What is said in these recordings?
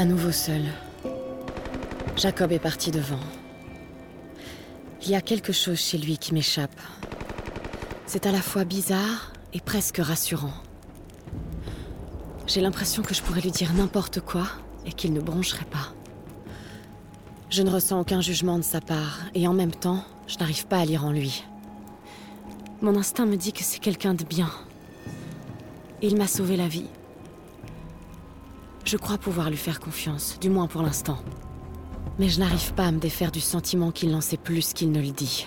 À nouveau seul. Jacob est parti devant. Il y a quelque chose chez lui qui m'échappe. C'est à la fois bizarre et presque rassurant. J'ai l'impression que je pourrais lui dire n'importe quoi et qu'il ne broncherait pas. Je ne ressens aucun jugement de sa part, et en même temps, je n'arrive pas à lire en lui. Mon instinct me dit que c'est quelqu'un de bien. Il m'a sauvé la vie. Je crois pouvoir lui faire confiance, du moins pour l'instant. Mais je n'arrive pas à me défaire du sentiment qu'il n'en sait plus qu'il ne le dit.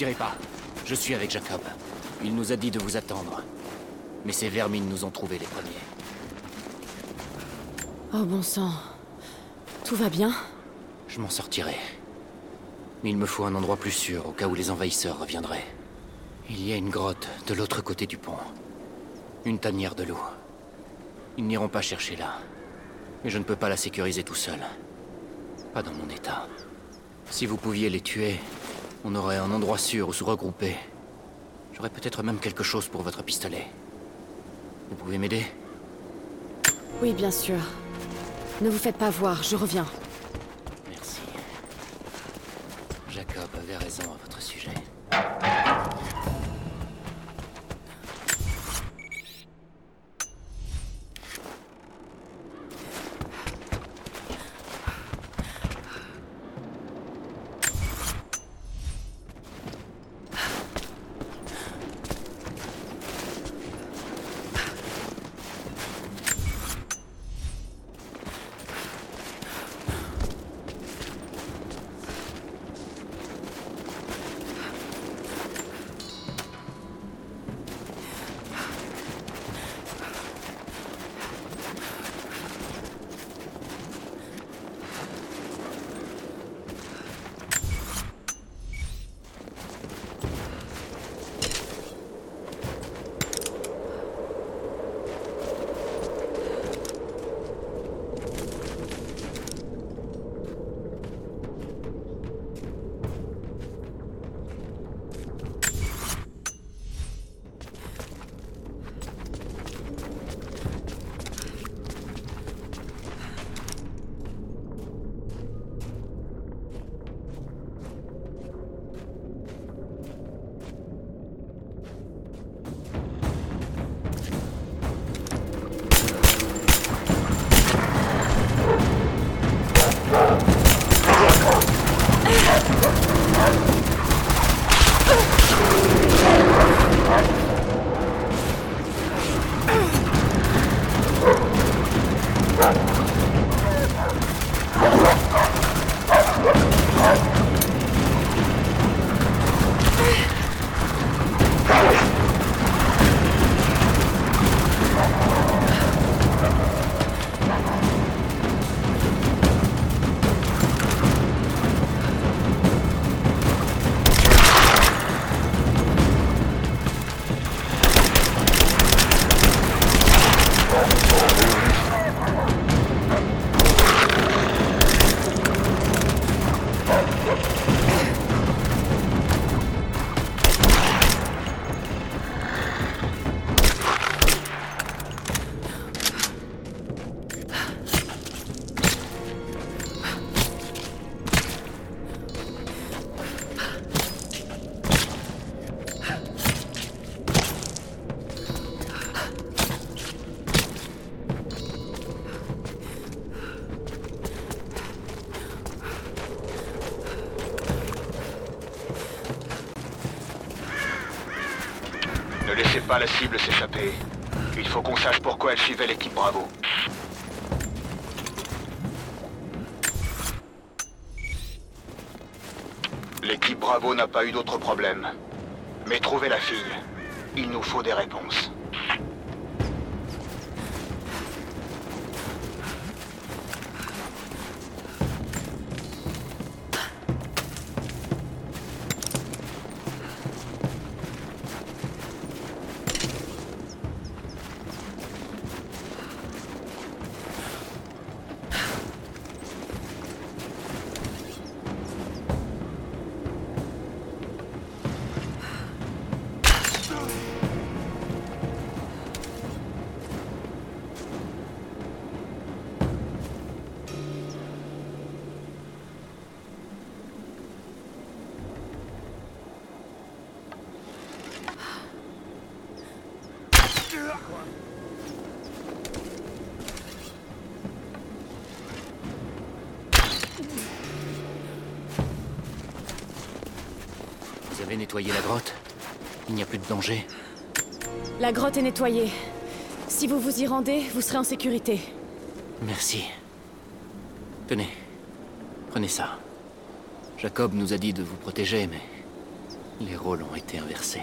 Pas. Je suis avec Jacob. Il nous a dit de vous attendre. Mais ces vermines nous ont trouvés les premiers. Oh bon sang. Tout va bien? Je m'en sortirai. Mais il me faut un endroit plus sûr au cas où les envahisseurs reviendraient. Il y a une grotte de l'autre côté du pont. Une tanière de l'eau. Ils n'iront pas chercher là. Mais je ne peux pas la sécuriser tout seul. Pas dans mon état. Si vous pouviez les tuer, on aurait un endroit sûr où se regrouper. J'aurais peut-être même quelque chose pour votre pistolet. Vous pouvez m'aider? Oui, bien sûr. Ne vous faites pas voir, je reviens. Merci. Jacob avait raison à votre la cible s'échapper. Il faut qu'on sache pourquoi elle suivait l'équipe Bravo. L'équipe Bravo n'a pas eu d'autres problèmes. Mais trouvez la fille. Il nous faut des réponses. Vous avez nettoyé la grotte Il n'y a plus de danger La grotte est nettoyée. Si vous vous y rendez, vous serez en sécurité. Merci. Tenez. Prenez ça. Jacob nous a dit de vous protéger, mais... Les rôles ont été inversés.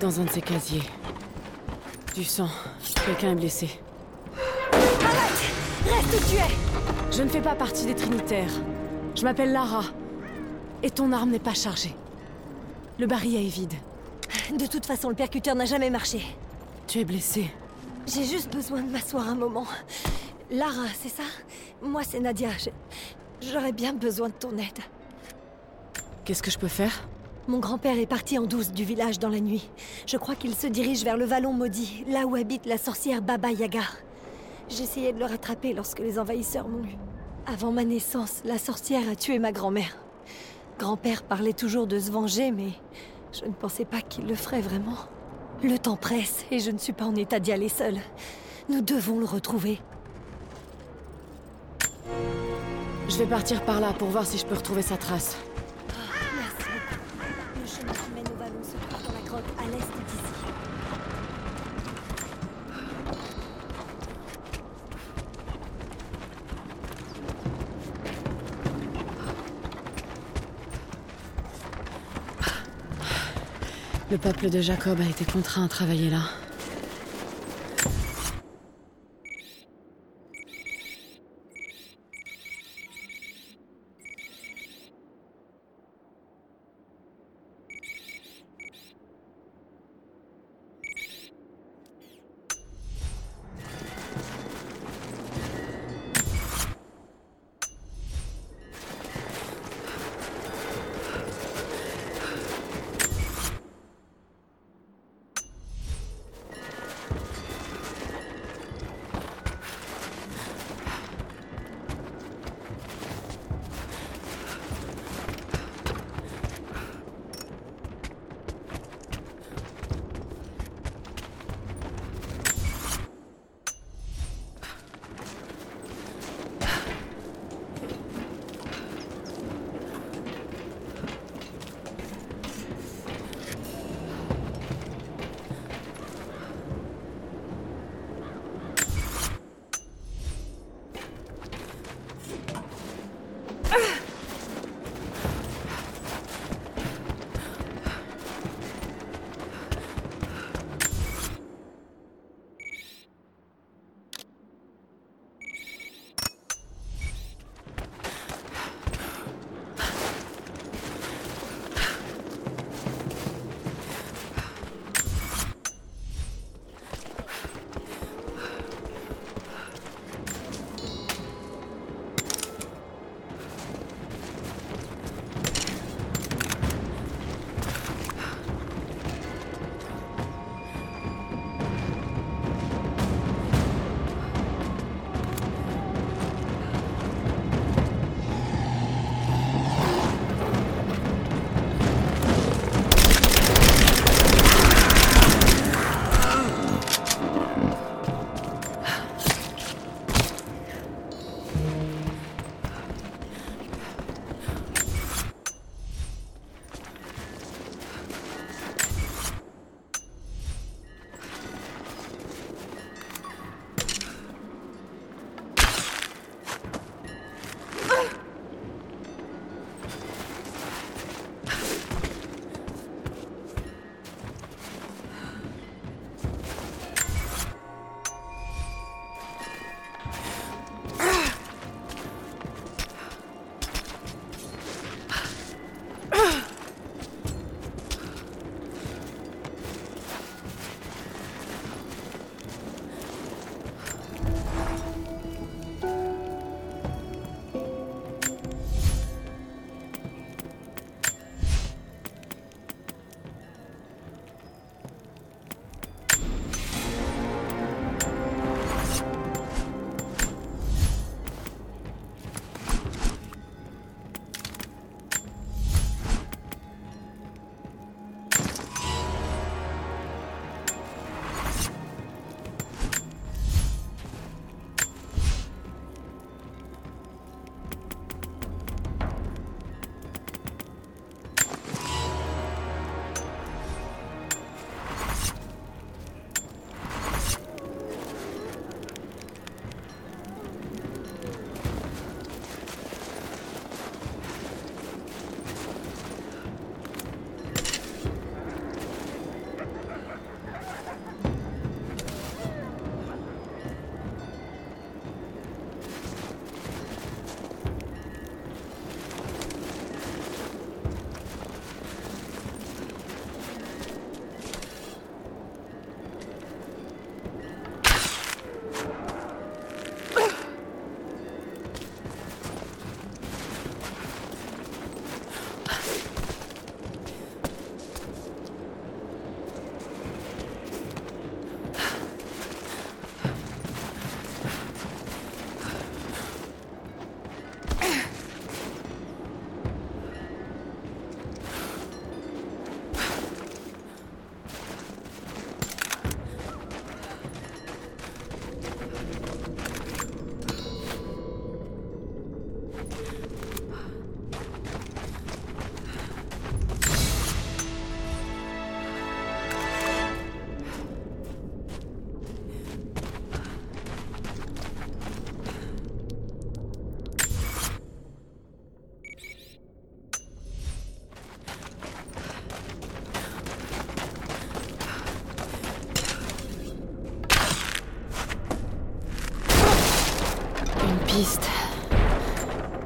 Dans un de ces casiers. Du sang. Quelqu'un est blessé. Reste où tu es Je ne fais pas partie des Trinitaires. Je m'appelle Lara. Et ton arme n'est pas chargée. Le barillet est vide. De toute façon, le percuteur n'a jamais marché. Tu es blessé. J'ai juste besoin de m'asseoir un moment. Lara, c'est ça? Moi, c'est Nadia. J'aurais bien besoin de ton aide. Qu'est-ce que je peux faire? Mon grand-père est parti en douce du village dans la nuit. Je crois qu'il se dirige vers le vallon maudit, là où habite la sorcière Baba Yaga. J'essayais de le rattraper lorsque les envahisseurs m'ont eu. Avant ma naissance, la sorcière a tué ma grand-mère. Grand-père parlait toujours de se venger, mais je ne pensais pas qu'il le ferait vraiment. Le temps presse et je ne suis pas en état d'y aller seule. Nous devons le retrouver. Je vais partir par là pour voir si je peux retrouver sa trace. Le peuple de Jacob a été contraint à travailler là.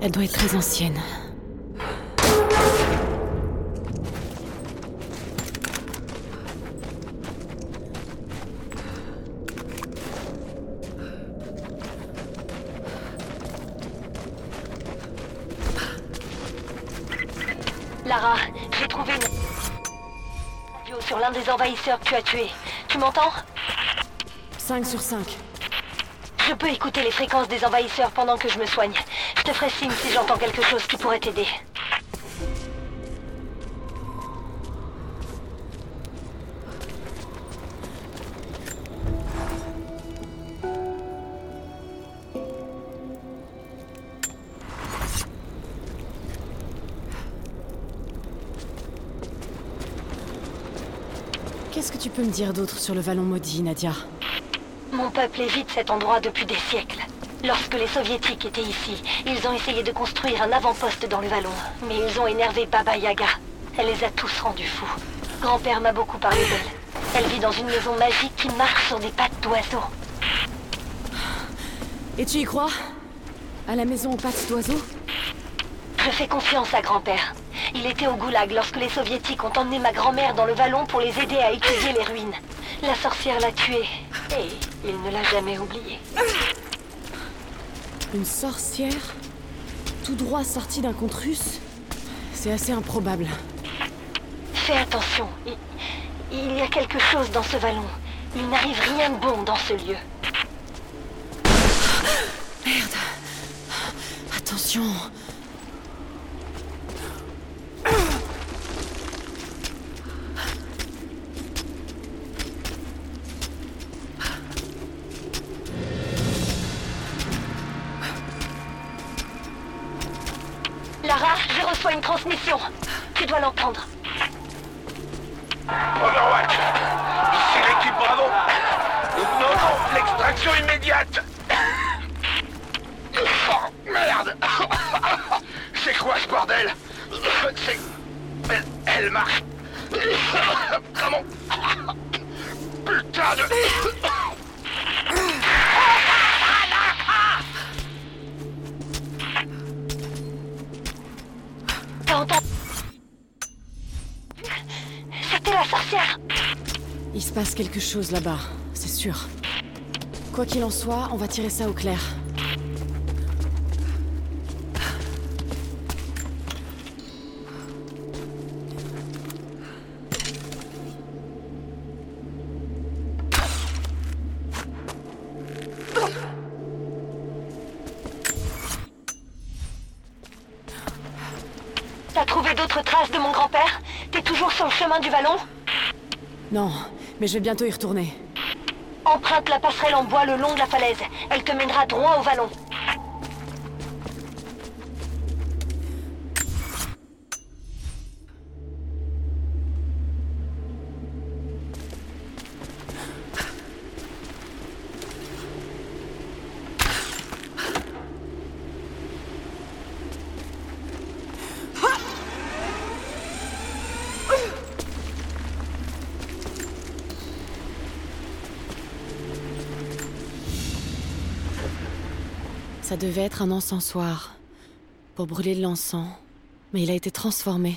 Elle doit être très ancienne. Lara, j'ai trouvé une... sur l'un des envahisseurs que tu as tué. Tu m'entends? 5 sur 5. Je peux écouter les fréquences des envahisseurs pendant que je me soigne. Je te ferai signe si j'entends quelque chose qui pourrait t'aider. Qu'est-ce que tu peux me dire d'autre sur le Vallon maudit, Nadia? Mon peuple évite cet endroit depuis des siècles. Lorsque les soviétiques étaient ici, ils ont essayé de construire un avant-poste dans le vallon. Mais ils ont énervé Baba Yaga. Elle les a tous rendus fous. Grand-père m'a beaucoup parlé d'elle. Elle vit dans une maison magique qui marche sur des pattes d'oiseau. Et tu y crois? À la maison aux pattes d'oiseau Je fais confiance à grand-père. Il était au goulag lorsque les soviétiques ont emmené ma grand-mère dans le vallon pour les aider à étudier les ruines. La sorcière l'a tuée. Et il ne l'a jamais oubliée. Une sorcière Tout droit sortie d'un conte russe C'est assez improbable. Fais attention. Il, il y a quelque chose dans ce vallon. Il n'arrive rien de bon dans ce lieu. Merde Attention là-bas, c'est sûr. Quoi qu'il en soit, on va tirer ça au clair. Mais je vais bientôt y retourner. Emprunte la passerelle en bois le long de la falaise. Elle te mènera droit au vallon. Ça devait être un encensoir pour brûler de l'encens, mais il a été transformé.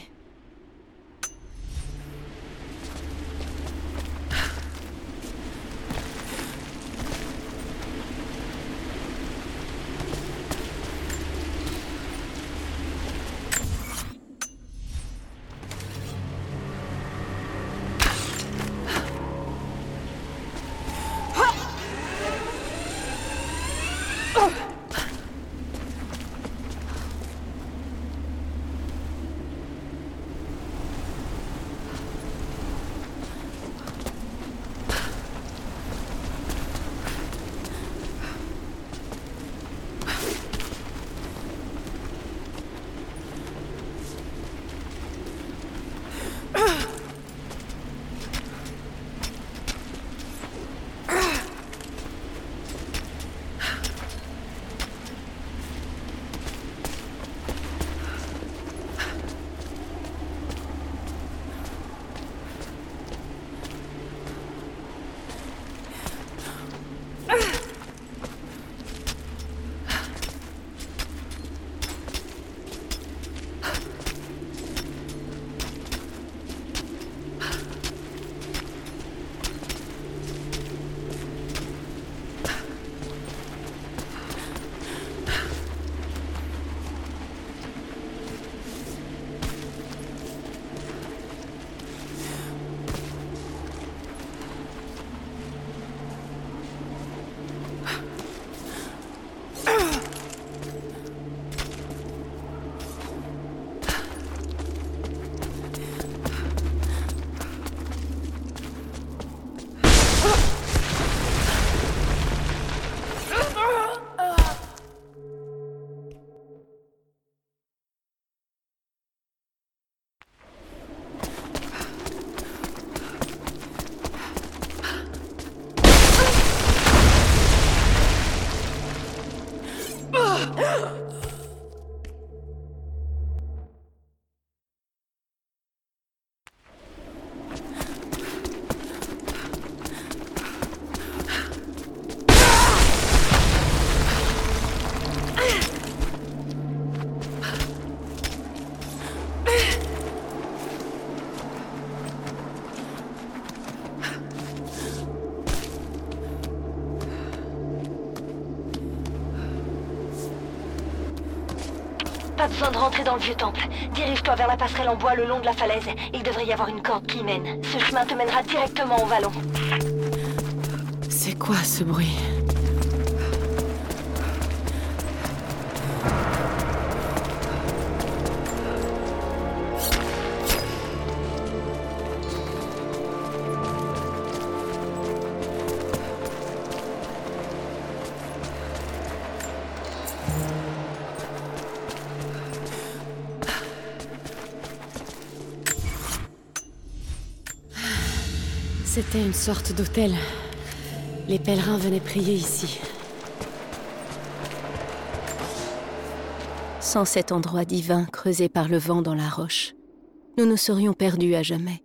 De rentrer dans le vieux temple. Dirige-toi vers la passerelle en bois le long de la falaise. Il devrait y avoir une corde qui mène. Ce chemin te mènera directement au vallon. C'est quoi ce bruit? C'était une sorte d'hôtel. Les pèlerins venaient prier ici. Sans cet endroit divin creusé par le vent dans la roche, nous nous serions perdus à jamais.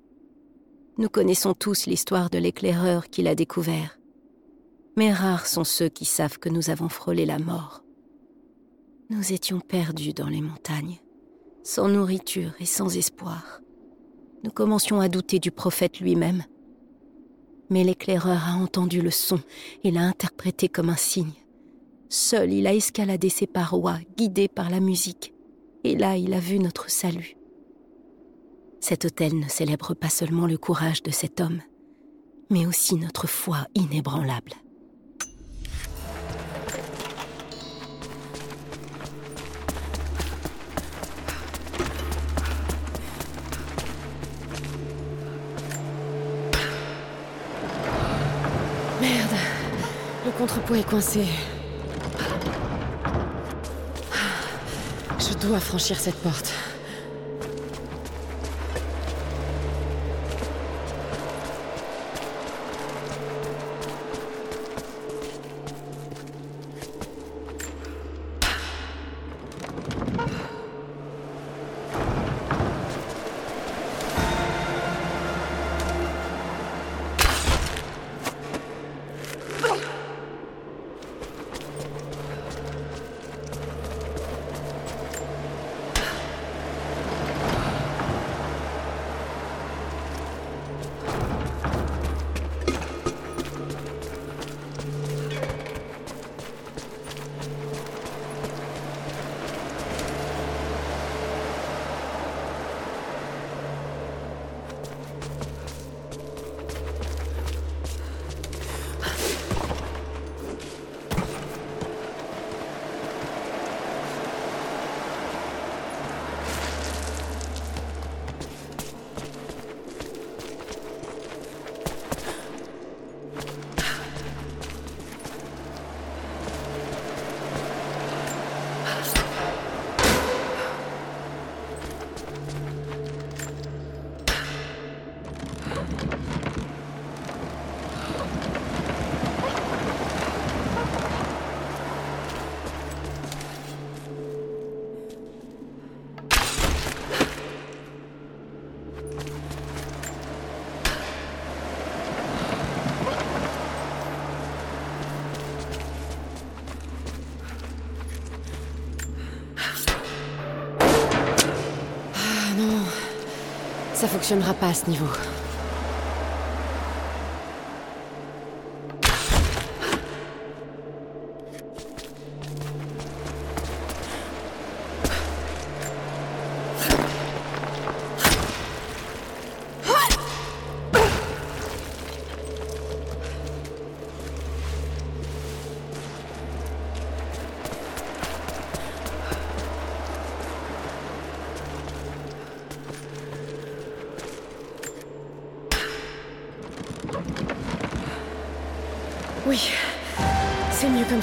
Nous connaissons tous l'histoire de l'éclaireur qui l'a découvert. Mais rares sont ceux qui savent que nous avons frôlé la mort. Nous étions perdus dans les montagnes, sans nourriture et sans espoir. Nous commencions à douter du prophète lui-même mais l'éclaireur a entendu le son et l'a interprété comme un signe. Seul, il a escaladé ses parois, guidé par la musique. Et là, il a vu notre salut. Cet hôtel ne célèbre pas seulement le courage de cet homme, mais aussi notre foi inébranlable. Contrepoids est coincé. Je dois franchir cette porte. Fonctionnera pas à ce niveau. C'est mieux comme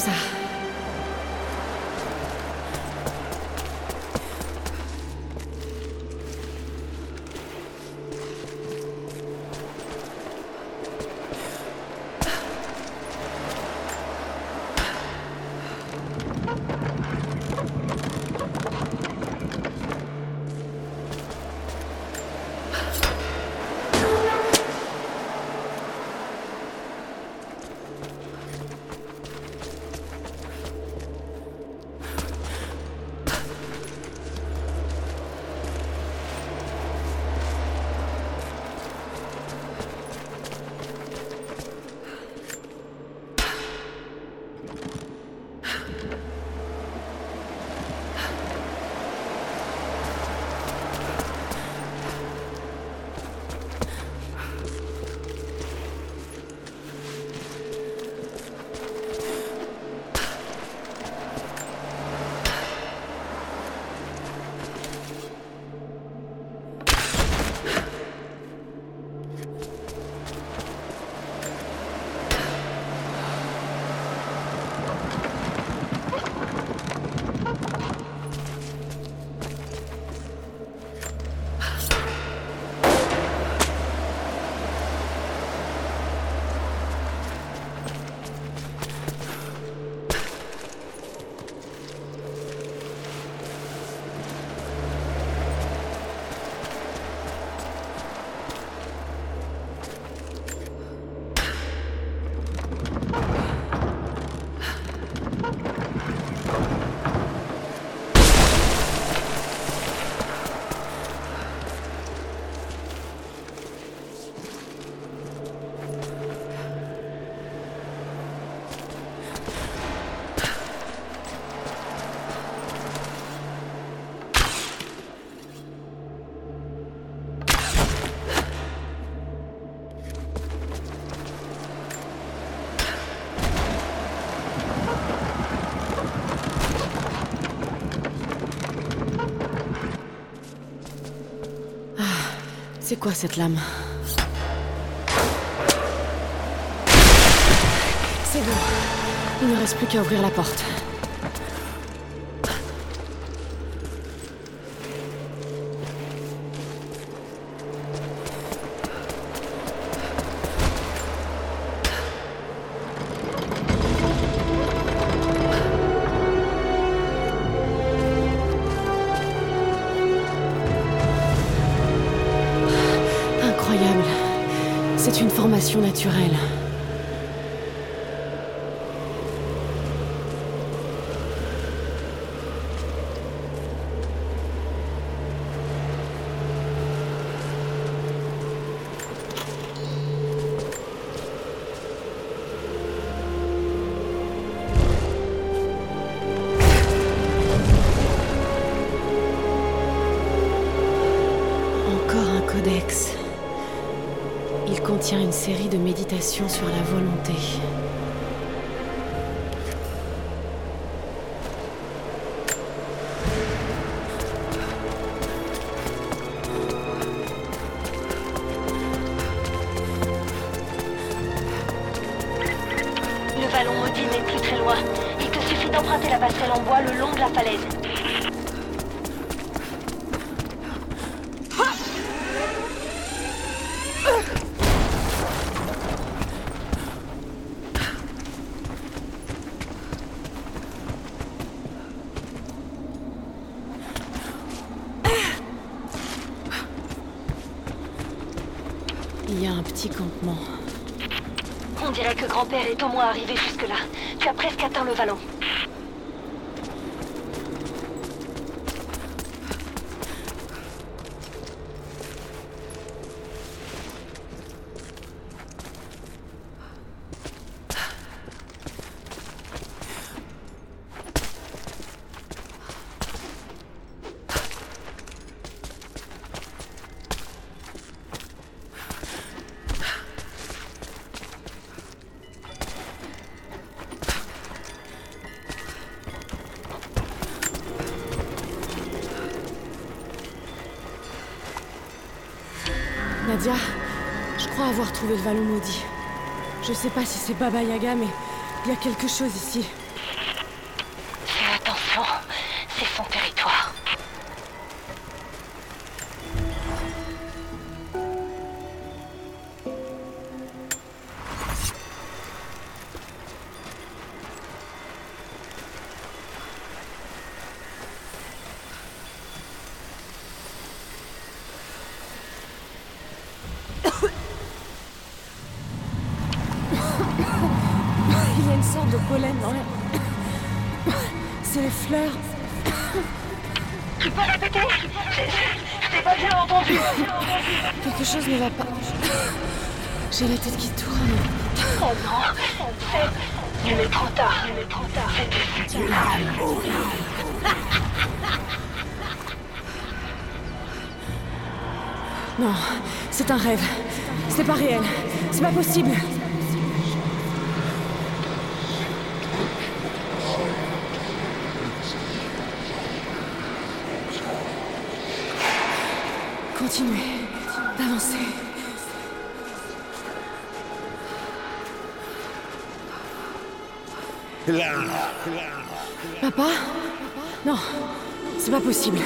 C'est quoi cette lame C'est bon. Il ne reste plus qu'à ouvrir la porte. Encore un codex. Il contient une série de méditations sur la volonté. Le maudit. Je sais pas si c'est Baba Yaga, mais il y a quelque chose ici. Possible. Continuez d'avancer. Papa Non, c'est pas possible.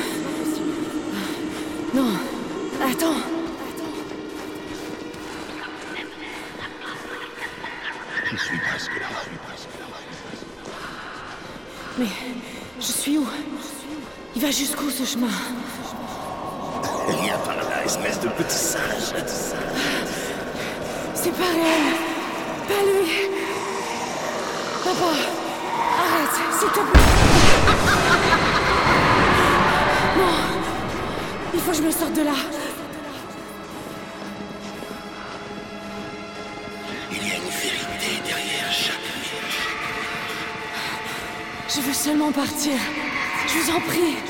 Chemin Viens par là, espèce de petit singe. C'est pas réel. Pas lui. Papa Arrête, s'il te plaît. Non. Il faut que je me sorte de là. Il y a une vérité derrière chaque Je veux seulement partir. Je vous en prie.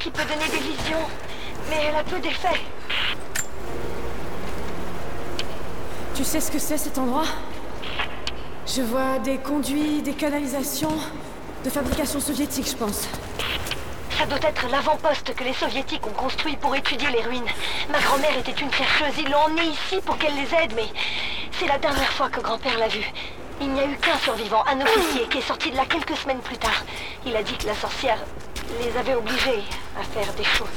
Qui peut donner des visions, mais elle a peu d'effet. Tu sais ce que c'est cet endroit? Je vois des conduits, des canalisations de fabrication soviétique, je pense. Ça doit être l'avant-poste que les soviétiques ont construit pour étudier les ruines. Ma grand-mère était une chercheuse, ils l'ont emmenée ici pour qu'elle les aide, mais c'est la dernière fois que grand-père l'a vue. Il n'y a eu qu'un survivant, un officier, qui est sorti de là quelques semaines plus tard. Il a dit que la sorcière les avait obligés à faire des choses.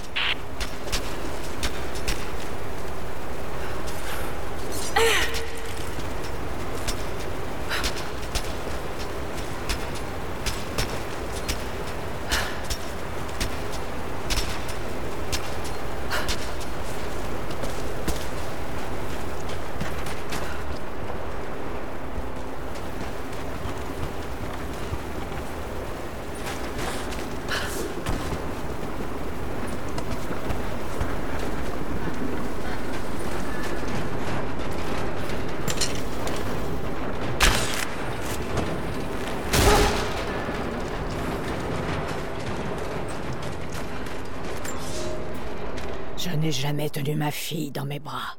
Je n'ai jamais tenu ma fille dans mes bras.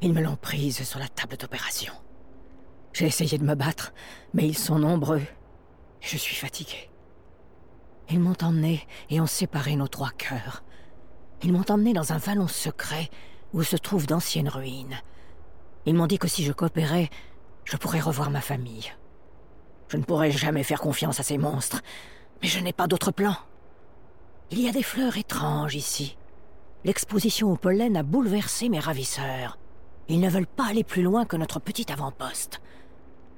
Ils me l'ont prise sur la table d'opération. J'ai essayé de me battre, mais ils sont nombreux. Je suis fatigué. Ils m'ont emmené et ont séparé nos trois cœurs. Ils m'ont emmené dans un vallon secret où se trouvent d'anciennes ruines. Ils m'ont dit que si je coopérais, je pourrais revoir ma famille. Je ne pourrai jamais faire confiance à ces monstres, mais je n'ai pas d'autre plan. Il y a des fleurs étranges ici. L'exposition au pollen a bouleversé mes ravisseurs. Ils ne veulent pas aller plus loin que notre petit avant-poste.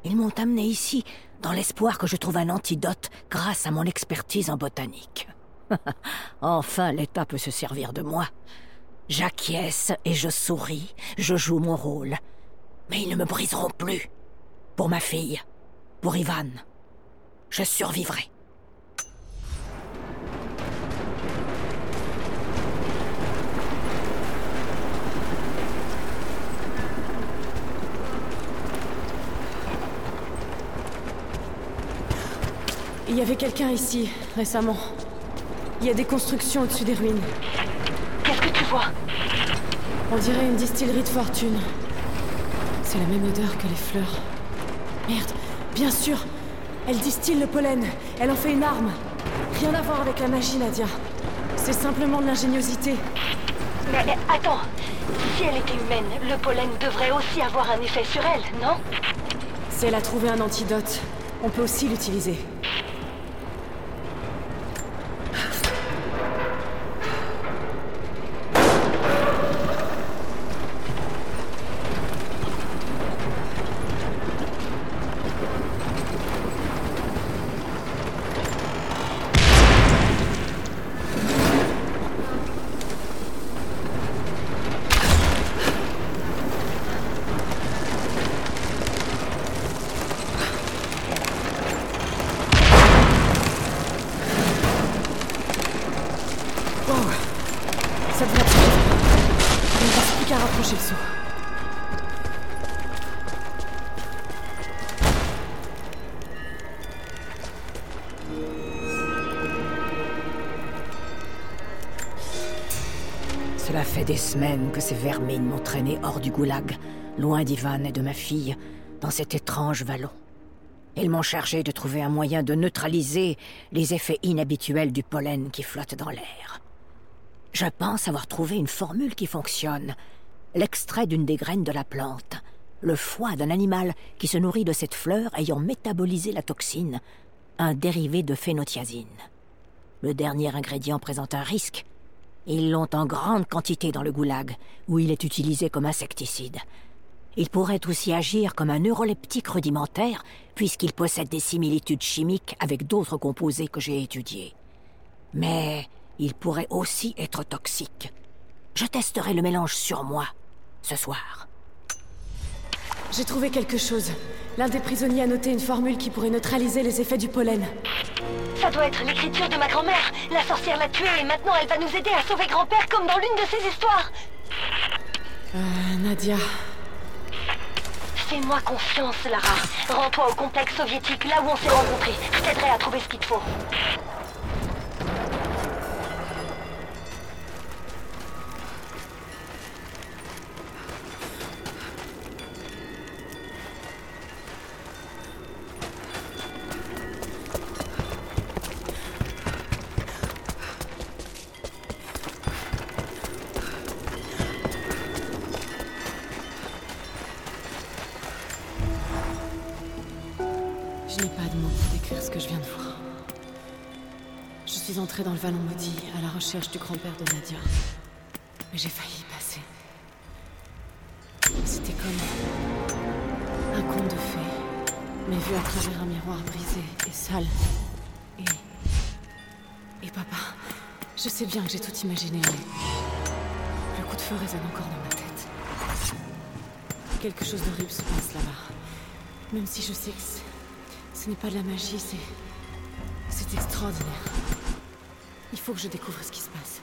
Ils m'ont amené ici dans l'espoir que je trouve un antidote grâce à mon expertise en botanique. enfin, l'État peut se servir de moi. J'acquiesce et je souris, je joue mon rôle. Mais ils ne me briseront plus. Pour ma fille, pour Ivan, je survivrai. Il y avait quelqu'un ici, récemment. Il y a des constructions au-dessus des ruines. Qu'est-ce que tu vois? On dirait une distillerie de fortune. C'est la même odeur que les fleurs. Merde, bien sûr Elle distille le pollen. Elle en fait une arme. Rien à voir avec la magie, Nadia. C'est simplement de l'ingéniosité. Mais mais attends, si elle était humaine, le pollen devrait aussi avoir un effet sur elle, non? Si elle a trouvé un antidote, on peut aussi l'utiliser. Que ces vermines m'ont traîné hors du goulag, loin d'Ivan et de ma fille, dans cet étrange vallon. Ils m'ont chargé de trouver un moyen de neutraliser les effets inhabituels du pollen qui flotte dans l'air. Je pense avoir trouvé une formule qui fonctionne. L'extrait d'une des graines de la plante, le foie d'un animal qui se nourrit de cette fleur ayant métabolisé la toxine, un dérivé de phénothiazine. Le dernier ingrédient présente un risque. Ils l'ont en grande quantité dans le goulag, où il est utilisé comme insecticide. Il pourrait aussi agir comme un neuroleptique rudimentaire, puisqu'il possède des similitudes chimiques avec d'autres composés que j'ai étudiés. Mais il pourrait aussi être toxique. Je testerai le mélange sur moi, ce soir. J'ai trouvé quelque chose. L'un des prisonniers a noté une formule qui pourrait neutraliser les effets du pollen. Ça doit être l'écriture de ma grand-mère. La sorcière l'a tuée et maintenant elle va nous aider à sauver grand-père comme dans l'une de ses histoires. Euh, Nadia. Fais-moi confiance, Lara. Rends-toi au complexe soviétique, là où on s'est rencontrés. Je t'aiderai à trouver ce qu'il te faut. Pour décrire ce que je viens de voir. Je suis entrée dans le Vallon Maudit à la recherche du grand-père de Nadia. Mais j'ai failli y passer. C'était comme un conte de fées, mais vu à travers un miroir brisé et sale. Et. Et papa, je sais bien que j'ai tout imaginé, mais. Le coup de feu résonne encore dans ma tête. Quelque chose d'horrible se passe là-bas. Même si je sais que c'est- ce n'est pas de la magie, c'est. C'est extraordinaire. Il faut que je découvre ce qui se passe.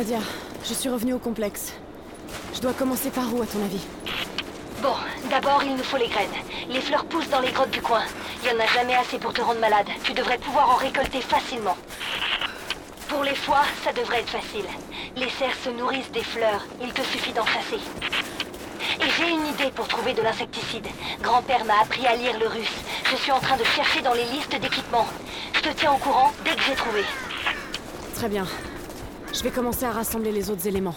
Nadia, je suis revenue au complexe. Je dois commencer par où, à ton avis Bon, d'abord, il nous faut les graines. Les fleurs poussent dans les grottes du coin. Il y en a jamais assez pour te rendre malade. Tu devrais pouvoir en récolter facilement. Pour les foies, ça devrait être facile. Les cerfs se nourrissent des fleurs. Il te suffit d'en chasser. Et j'ai une idée pour trouver de l'insecticide. Grand-père m'a appris à lire le russe. Je suis en train de chercher dans les listes d'équipements. Je te tiens au courant dès que j'ai trouvé. Très bien. Je vais commencer à rassembler les autres éléments.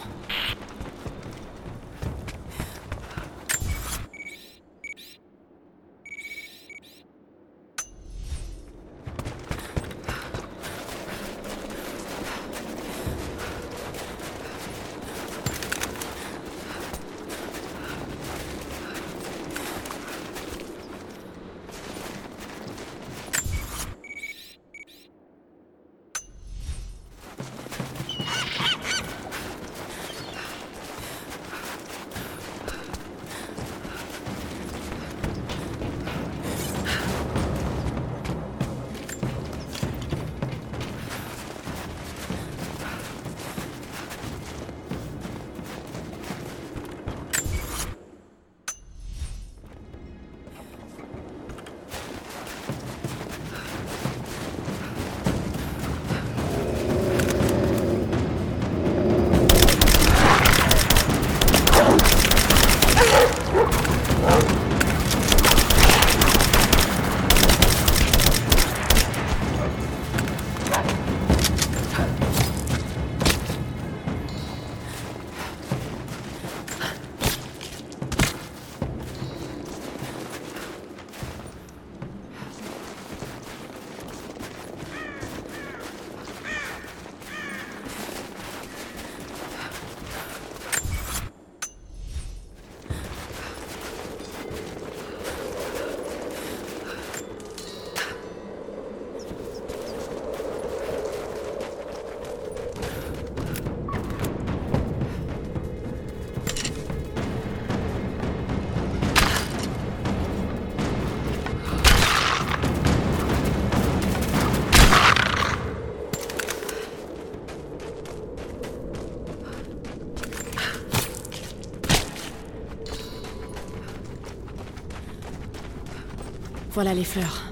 Voilà les fleurs.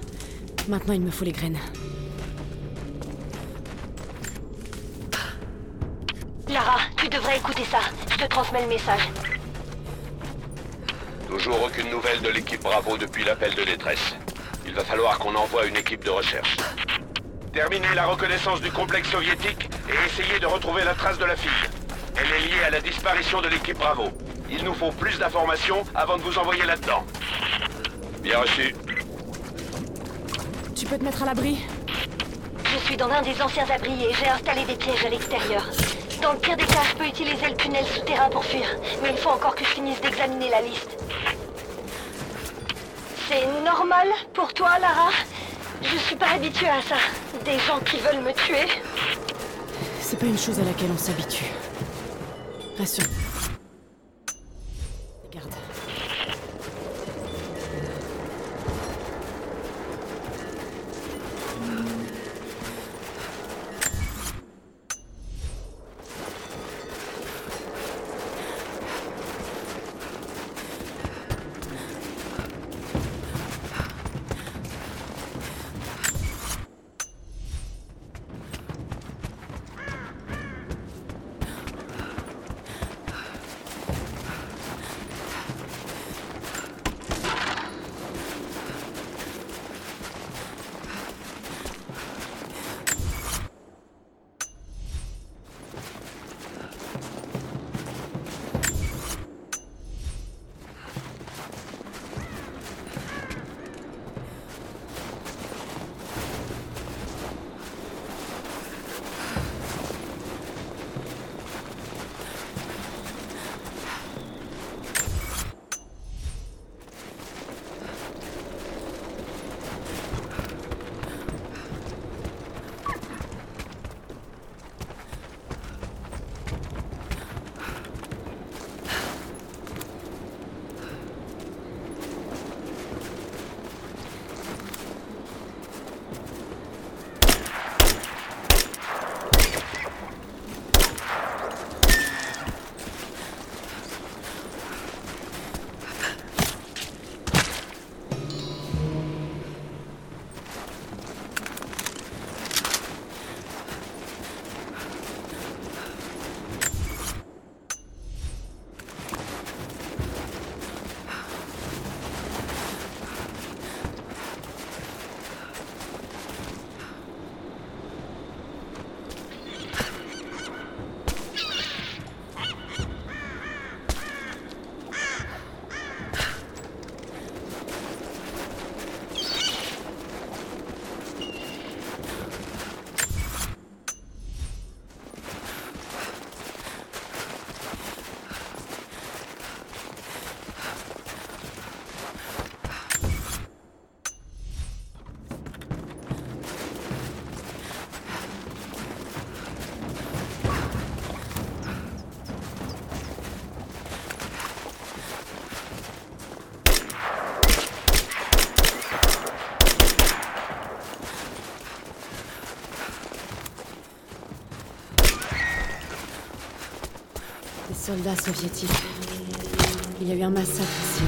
Maintenant, il me faut les graines. Lara, tu devrais écouter ça. Je te transmets le message. Toujours aucune nouvelle de l'équipe Bravo depuis l'appel de détresse. Il va falloir qu'on envoie une équipe de recherche. Terminez la reconnaissance du complexe soviétique et essayez de retrouver la trace de la fille. Elle est liée à la disparition de l'équipe Bravo. Il nous faut plus d'informations avant de vous envoyer là-dedans. Bien reçu. Peux te mettre à l'abri Je suis dans l'un des anciens abris et j'ai installé des pièges à l'extérieur. Dans le pire des cas, je peux utiliser le tunnel souterrain pour fuir, mais il faut encore que je finisse d'examiner la liste. C'est normal pour toi, Lara? Je suis pas habituée à ça. Des gens qui veulent me tuer? C'est pas une chose à laquelle on s'habitue. Reste soldats soviétiques. Il y a eu un massacre ici.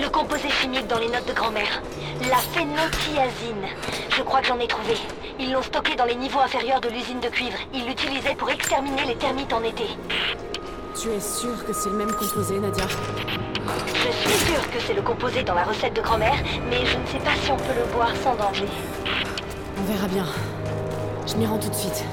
Le dans les notes de grand-mère. La phénothiazine. Je crois que j'en ai trouvé. Ils l'ont stocké dans les niveaux inférieurs de l'usine de cuivre. Ils l'utilisaient pour exterminer les termites en été. Tu es sûr que c'est le même composé, Nadia? Je suis sûre que c'est le composé dans la recette de grand-mère, mais je ne sais pas si on peut le boire sans danger. On verra bien. Je m'y rends tout de suite.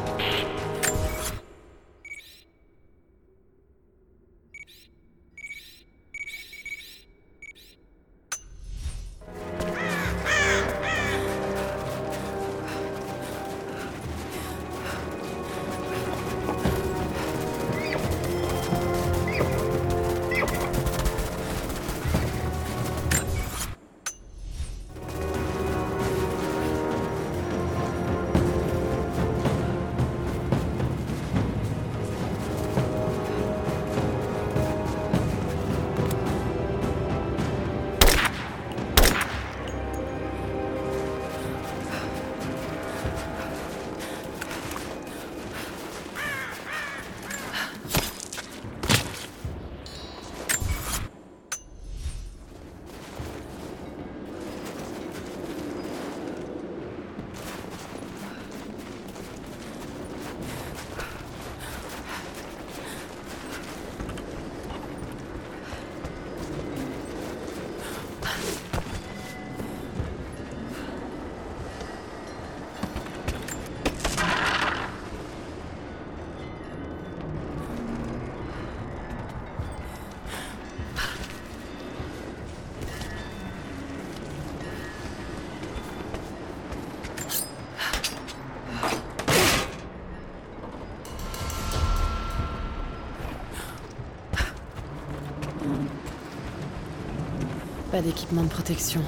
Pas d'équipement de protection.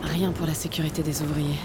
Rien pour la sécurité des ouvriers.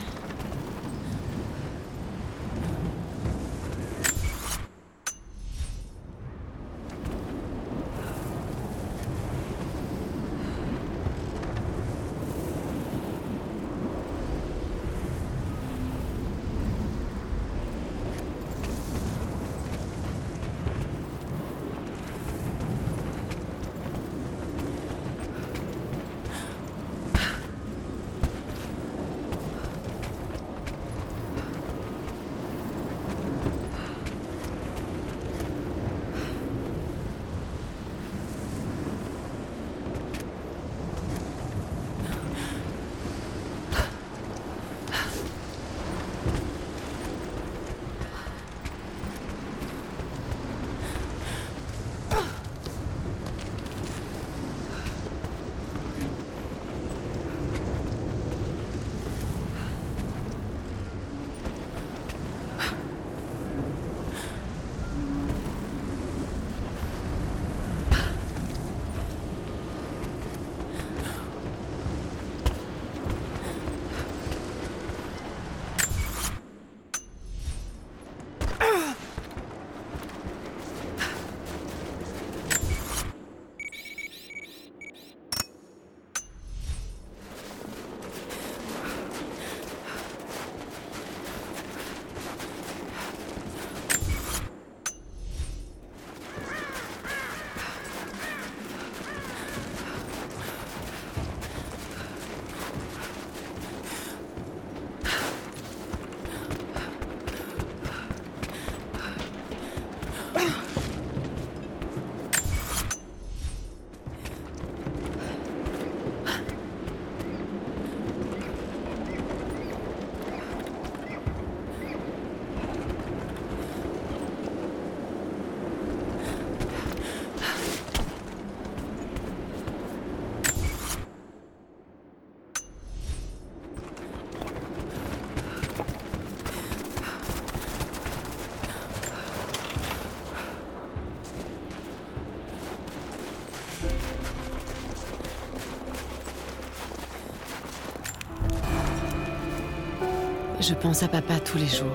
Je pense à papa tous les jours.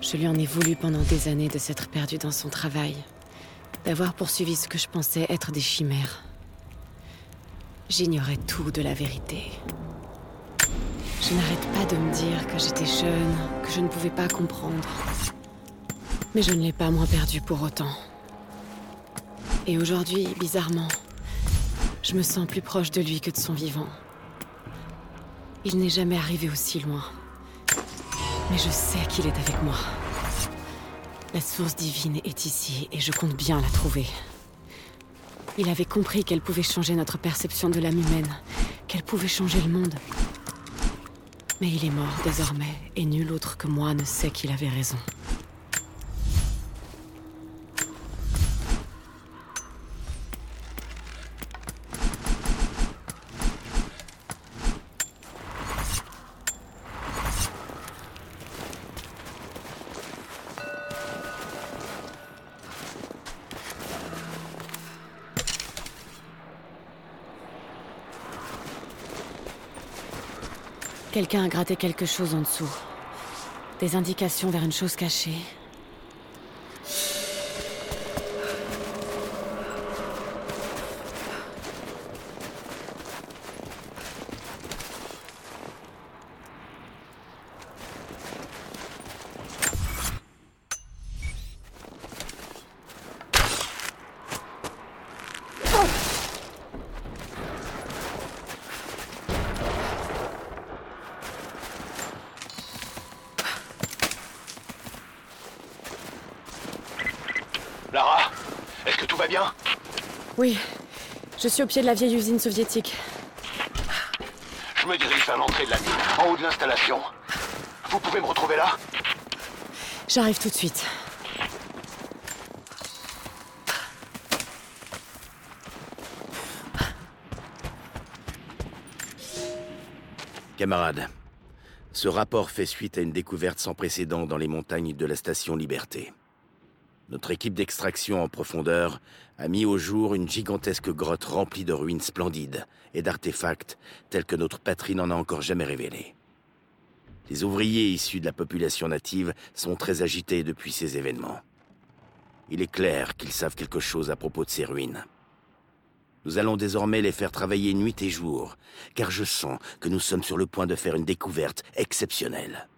Je lui en ai voulu pendant des années de s'être perdu dans son travail, d'avoir poursuivi ce que je pensais être des chimères. J'ignorais tout de la vérité. Je n'arrête pas de me dire que j'étais jeune, que je ne pouvais pas comprendre. Mais je ne l'ai pas moins perdu pour autant. Et aujourd'hui, bizarrement, je me sens plus proche de lui que de son vivant. Il n'est jamais arrivé aussi loin. Mais je sais qu'il est avec moi. La source divine est ici et je compte bien la trouver. Il avait compris qu'elle pouvait changer notre perception de l'âme humaine, qu'elle pouvait changer le monde. Mais il est mort désormais et nul autre que moi ne sait qu'il avait raison. Quelqu'un a gratté quelque chose en dessous. Des indications vers une chose cachée. Lara, est-ce que tout va bien Oui, je suis au pied de la vieille usine soviétique. Je me dirige vers l'entrée de la mine, en haut de l'installation. Vous pouvez me retrouver là? J'arrive tout de suite. Camarades, ce rapport fait suite à une découverte sans précédent dans les montagnes de la station Liberté. Notre équipe d'extraction en profondeur a mis au jour une gigantesque grotte remplie de ruines splendides et d'artefacts tels que notre patrie n'en a encore jamais révélé. Les ouvriers issus de la population native sont très agités depuis ces événements. Il est clair qu'ils savent quelque chose à propos de ces ruines. Nous allons désormais les faire travailler nuit et jour, car je sens que nous sommes sur le point de faire une découverte exceptionnelle.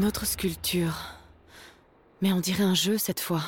Une autre sculpture. Mais on dirait un jeu cette fois.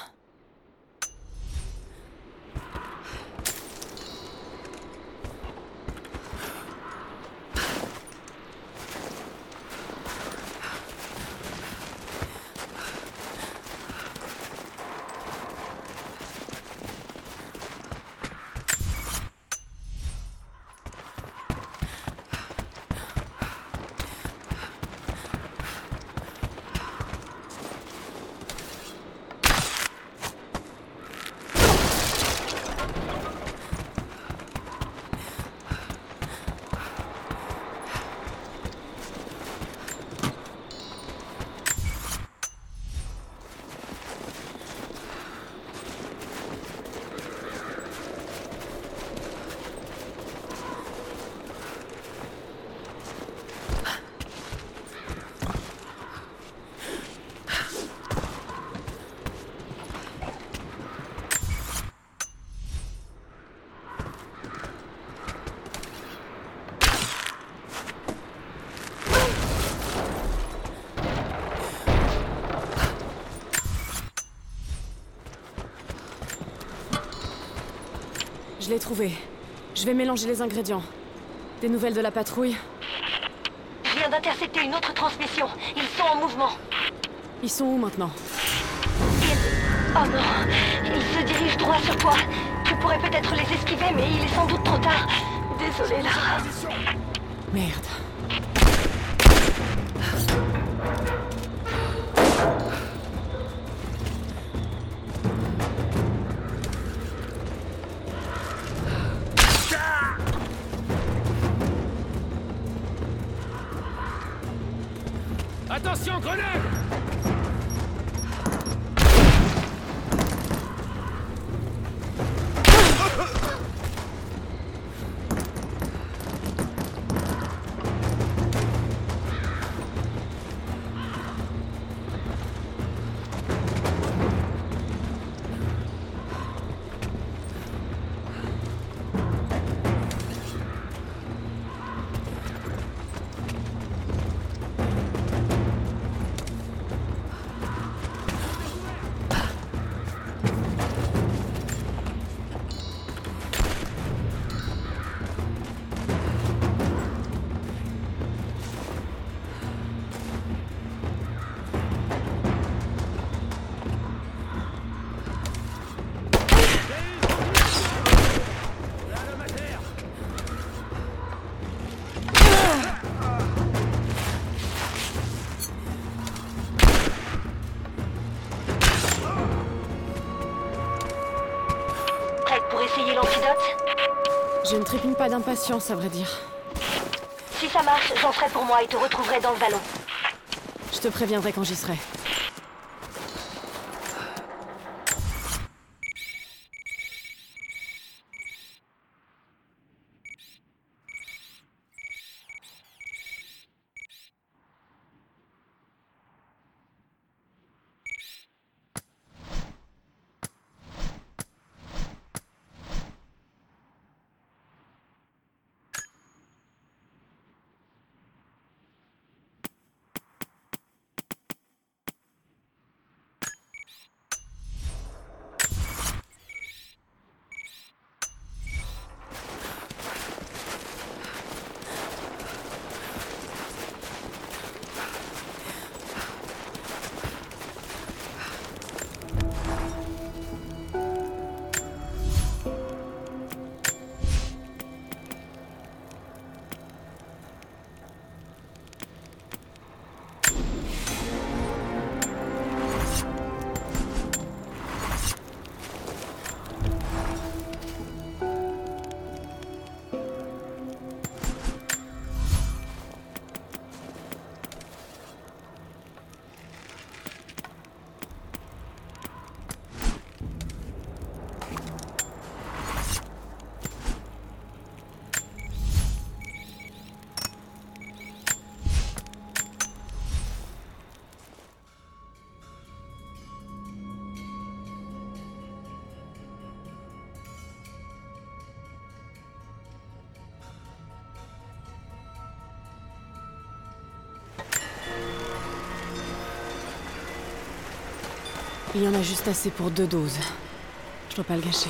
L'ai trouvé. Je vais mélanger les ingrédients. Des nouvelles de la patrouille Je viens d'intercepter une autre transmission. Ils sont en mouvement. Ils sont où maintenant? Ils... Oh non Ils se dirigent droit sur toi. Tu pourrais peut-être les esquiver, mais il est sans doute trop tard. Désolé, Lara. Merde. Je ne trépigne pas d'impatience, à vrai dire. Si ça marche, j'en ferai pour moi et te retrouverai dans le ballon. Je te préviendrai quand j'y serai. Il y en a juste assez pour deux doses. Je dois pas le gâcher.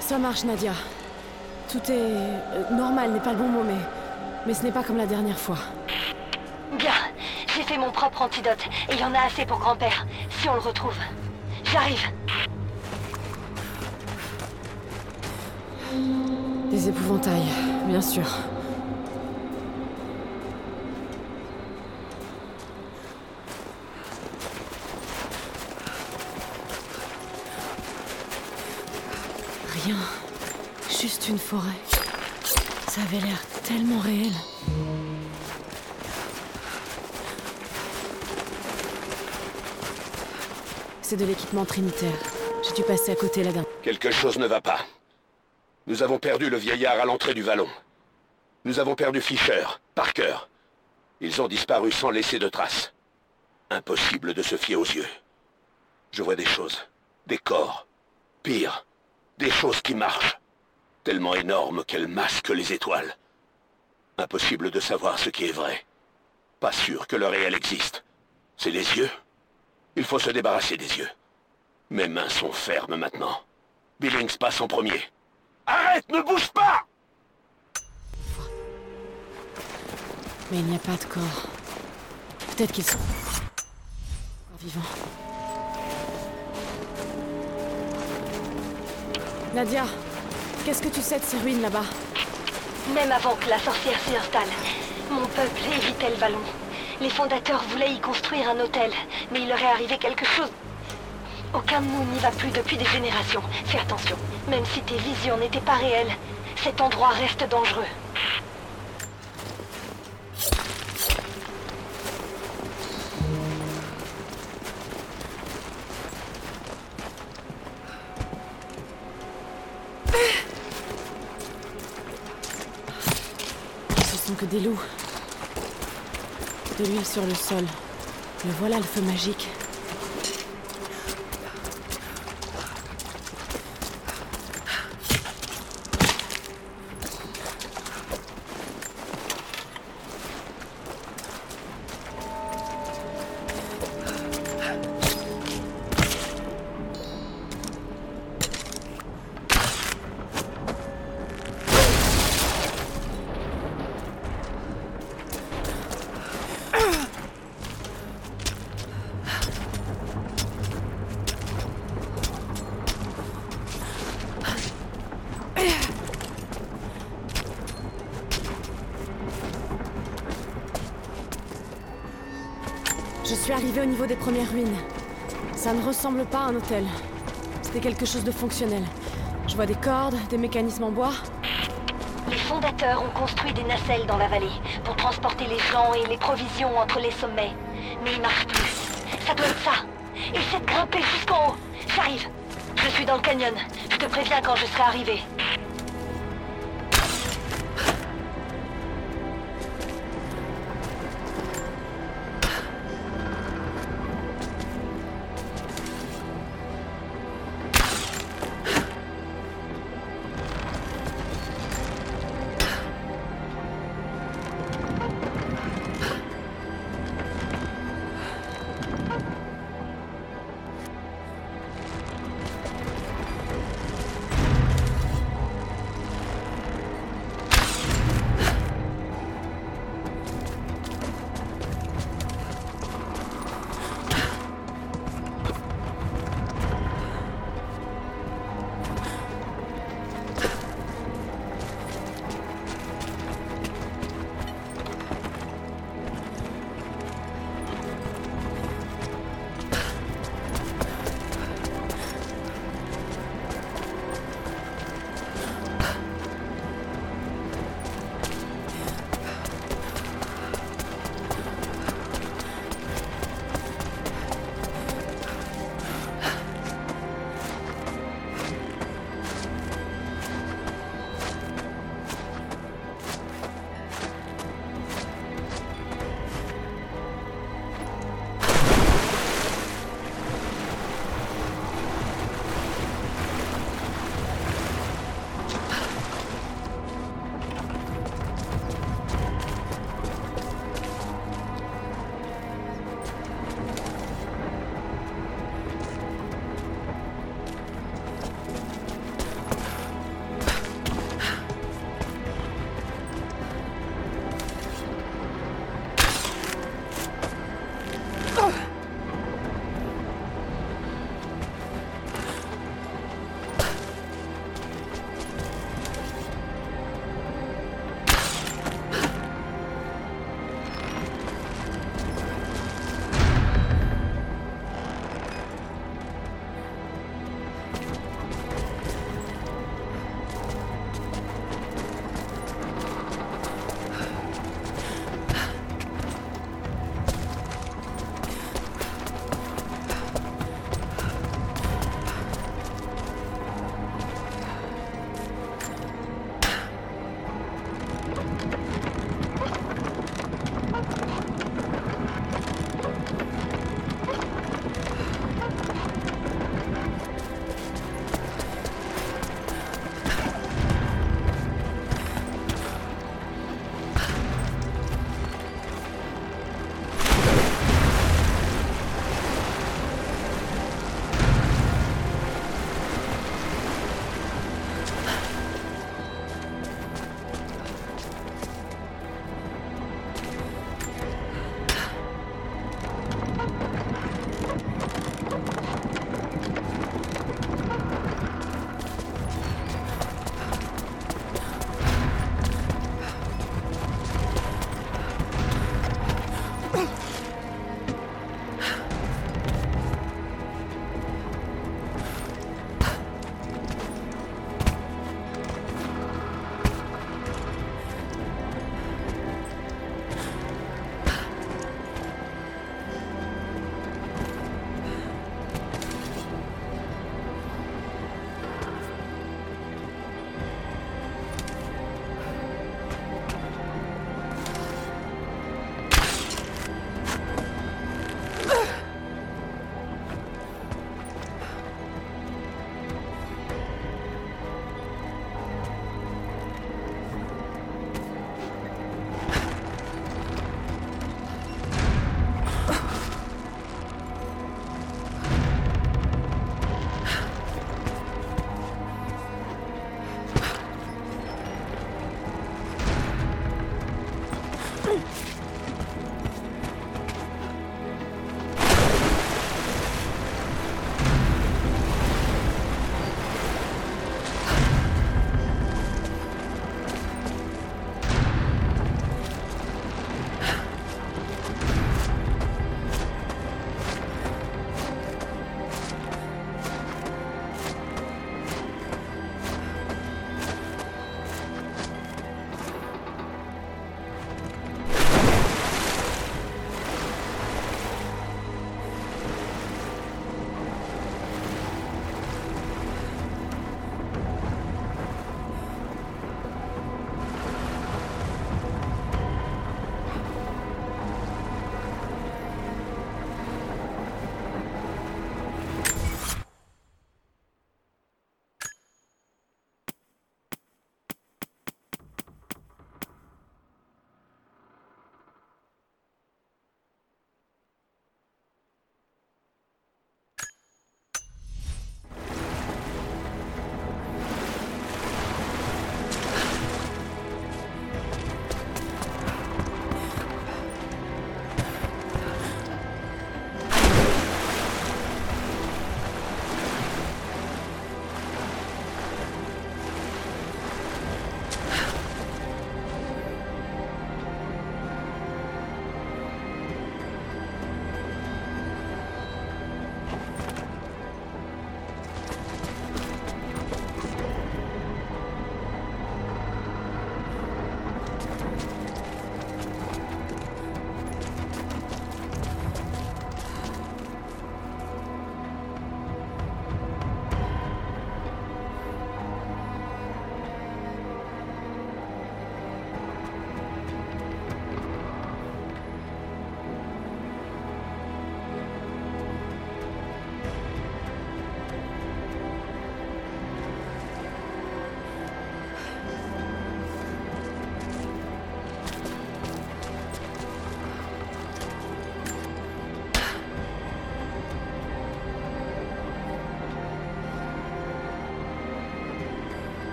Ça marche, Nadia. Tout est... euh, normal n'est pas le bon mot, mais... Mais ce n'est pas comme la dernière fois. Bien, j'ai fait mon propre antidote, et il y en a assez pour grand-père, si on le retrouve. J'arrive. Des épouvantails, bien sûr. Rien. Une forêt. Ça avait l'air tellement réel. C'est de l'équipement trinitaire. J'ai dû passer à côté dernière. Quelque chose ne va pas. Nous avons perdu le vieillard à l'entrée du vallon. Nous avons perdu Fisher, Parker. Ils ont disparu sans laisser de traces. Impossible de se fier aux yeux. Je vois des choses, des corps. Pire, des choses qui marchent. Tellement énormes qu'elles masquent les étoiles. Impossible de savoir ce qui est vrai. Pas sûr que le réel existe. C'est les yeux. Il faut se débarrasser des yeux. Mes mains sont fermes maintenant. Billings passe en premier. Arrête, ne bouge pas Mais il n'y a pas de corps. Peut-être qu'ils sont encore vivants. Nadia, qu'est-ce que tu sais de ces ruines là-bas Même avant que la sorcière s'y installe, mon peuple évitait le vallon. Les fondateurs voulaient y construire un hôtel, mais il leur est arrivé quelque chose. Aucun de nous n'y va plus depuis des générations. Fais attention. Même si tes visions n'étaient pas réelles, cet endroit reste dangereux. Des loups. De l'huile sur le sol. Le voilà le feu magique. Ressemble pas à un hôtel. C'était quelque chose de fonctionnel. Je vois des cordes, des mécanismes en bois. Les fondateurs ont construit des nacelles dans la vallée pour transporter les gens et les provisions entre les sommets. Mais ils marchent plus. Ça doit être ça. Essaie de grimper jusqu'en haut. J'arrive. Je suis dans le canyon. Je te préviens quand je serai arrivé.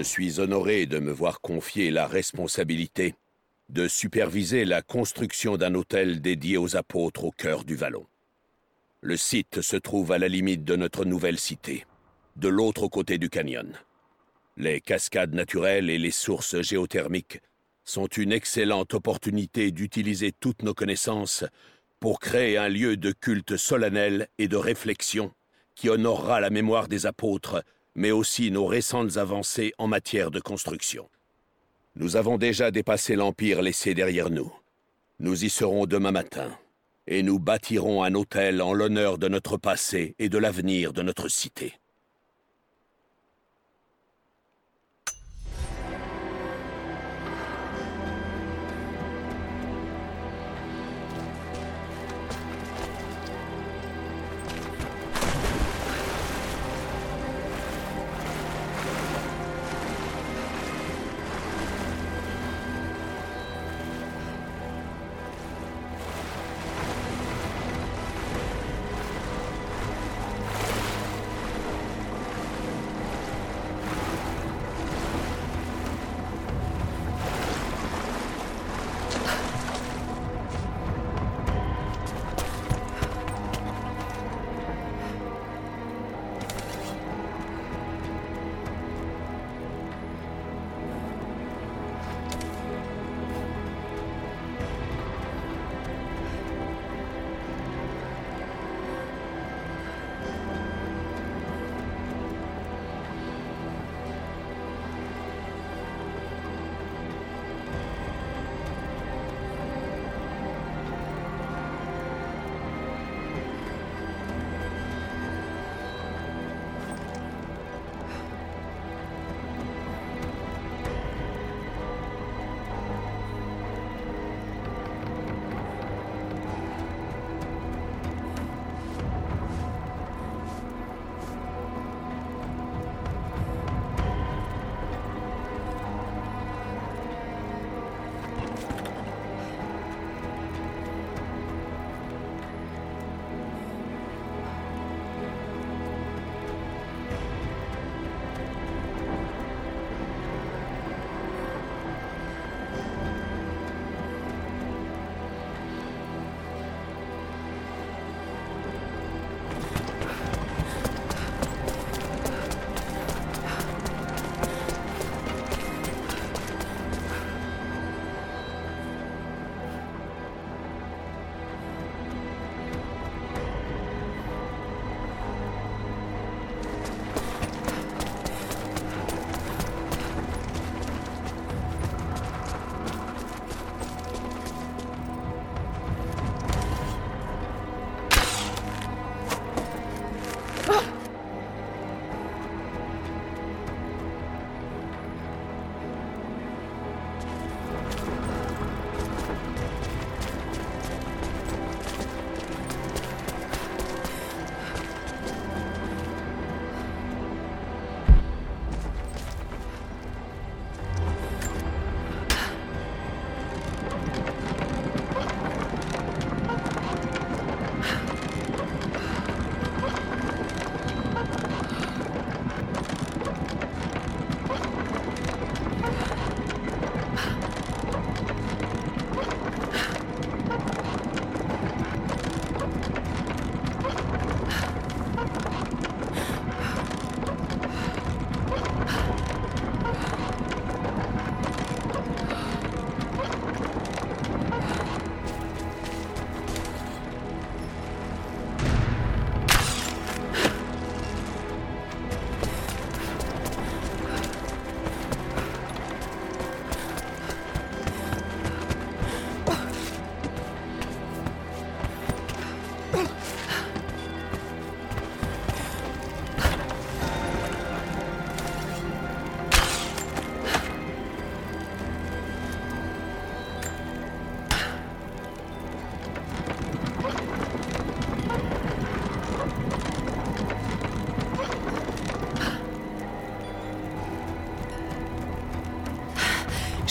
Je suis honoré de me voir confier la responsabilité de superviser la construction d'un hôtel dédié aux apôtres au cœur du vallon. Le site se trouve à la limite de notre nouvelle cité, de l'autre côté du canyon. Les cascades naturelles et les sources géothermiques sont une excellente opportunité d'utiliser toutes nos connaissances pour créer un lieu de culte solennel et de réflexion qui honorera la mémoire des apôtres mais aussi nos récentes avancées en matière de construction. Nous avons déjà dépassé l'empire laissé derrière nous. Nous y serons demain matin, et nous bâtirons un hôtel en l'honneur de notre passé et de l'avenir de notre cité.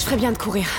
Ferais bien de courir.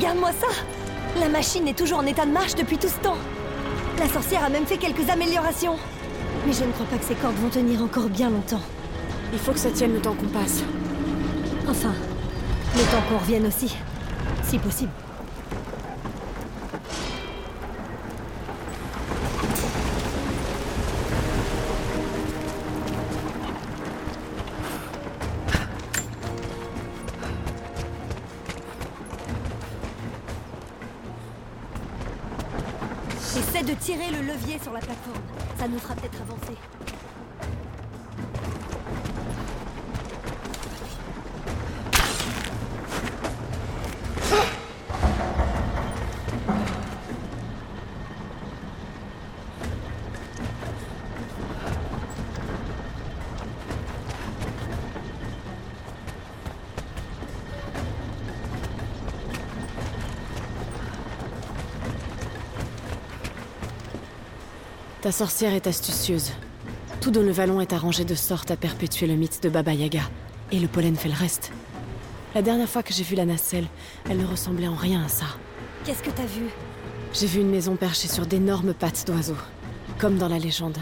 Regarde-moi ça La machine est toujours en état de marche depuis tout ce temps. La sorcière a même fait quelques améliorations. Mais je ne crois pas que ces cordes vont tenir encore bien longtemps. Il faut que ça tienne le temps qu'on passe. Enfin, le temps qu'on revienne aussi. Si possible. Tirer le levier sur la plateforme. Ça nous fera peut-être Ta sorcière est astucieuse. Tout dans le vallon est arrangé de sorte à perpétuer le mythe de Baba Yaga. Et le pollen fait le reste. La dernière fois que j'ai vu la nacelle, elle ne ressemblait en rien à ça. Qu'est-ce que t'as vu? J'ai vu une maison perchée sur d'énormes pattes d'oiseaux, comme dans la légende.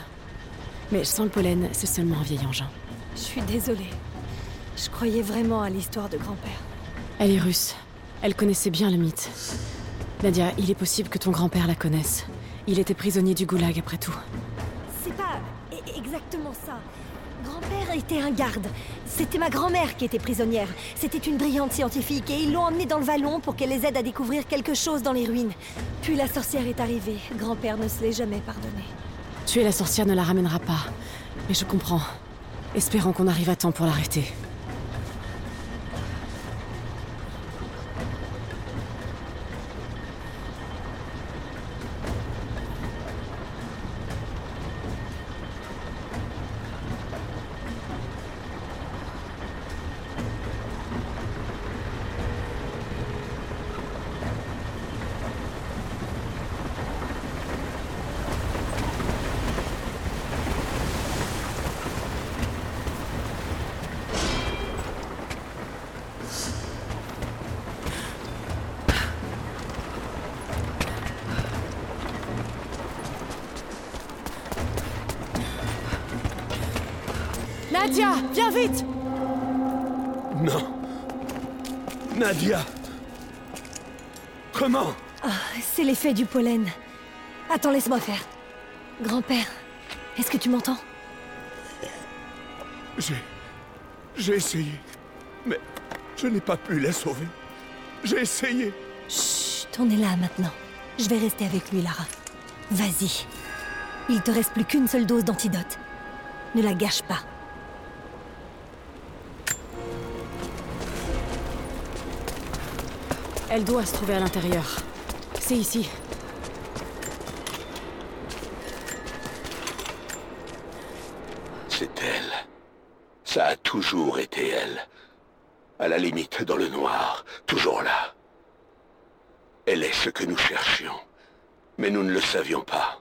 Mais sans le pollen, c'est seulement un vieil engin. Je suis désolée. Je croyais vraiment à l'histoire de grand-père. Elle est russe. Elle connaissait bien le mythe. Nadia, il est possible que ton grand-père la connaisse. Il était prisonnier du goulag après tout. C'est pas e- exactement ça. Grand-père était un garde. C'était ma grand-mère qui était prisonnière. C'était une brillante scientifique et ils l'ont emmenée dans le vallon pour qu'elle les aide à découvrir quelque chose dans les ruines. Puis la sorcière est arrivée. Grand-père ne se l'est jamais pardonné. Tuer la sorcière ne la ramènera pas. Mais je comprends. Espérons qu'on arrive à temps pour l'arrêter. Du pollen. Attends, laisse-moi faire. Grand-père, est-ce que tu m'entends? J'ai... J'ai essayé. Mais je n'ai pas pu la sauver. J'ai essayé. Chut, on est là maintenant. Je vais rester avec lui, Lara. Vas-y. Il te reste plus qu'une seule dose d'antidote. Ne la gâche pas. Elle doit se trouver à l'intérieur. C'est ici. C'est elle. Ça a toujours été elle. À la limite, dans le noir, toujours là. Elle est ce que nous cherchions. Mais nous ne le savions pas.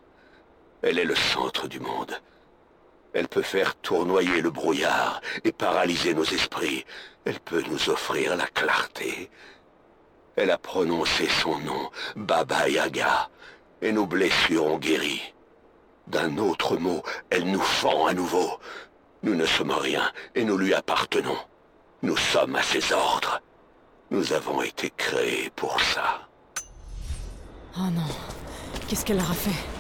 Elle est le centre du monde. Elle peut faire tournoyer le brouillard et paralyser nos esprits. Elle peut nous offrir la clarté. Elle a prononcé son nom, Baba Yaga, et nos blessures ont guéri. D'un autre mot, elle nous fend à nouveau. Nous ne sommes rien et nous lui appartenons. Nous sommes à ses ordres. Nous avons été créés pour ça. Oh non. Qu'est-ce qu'elle leur a fait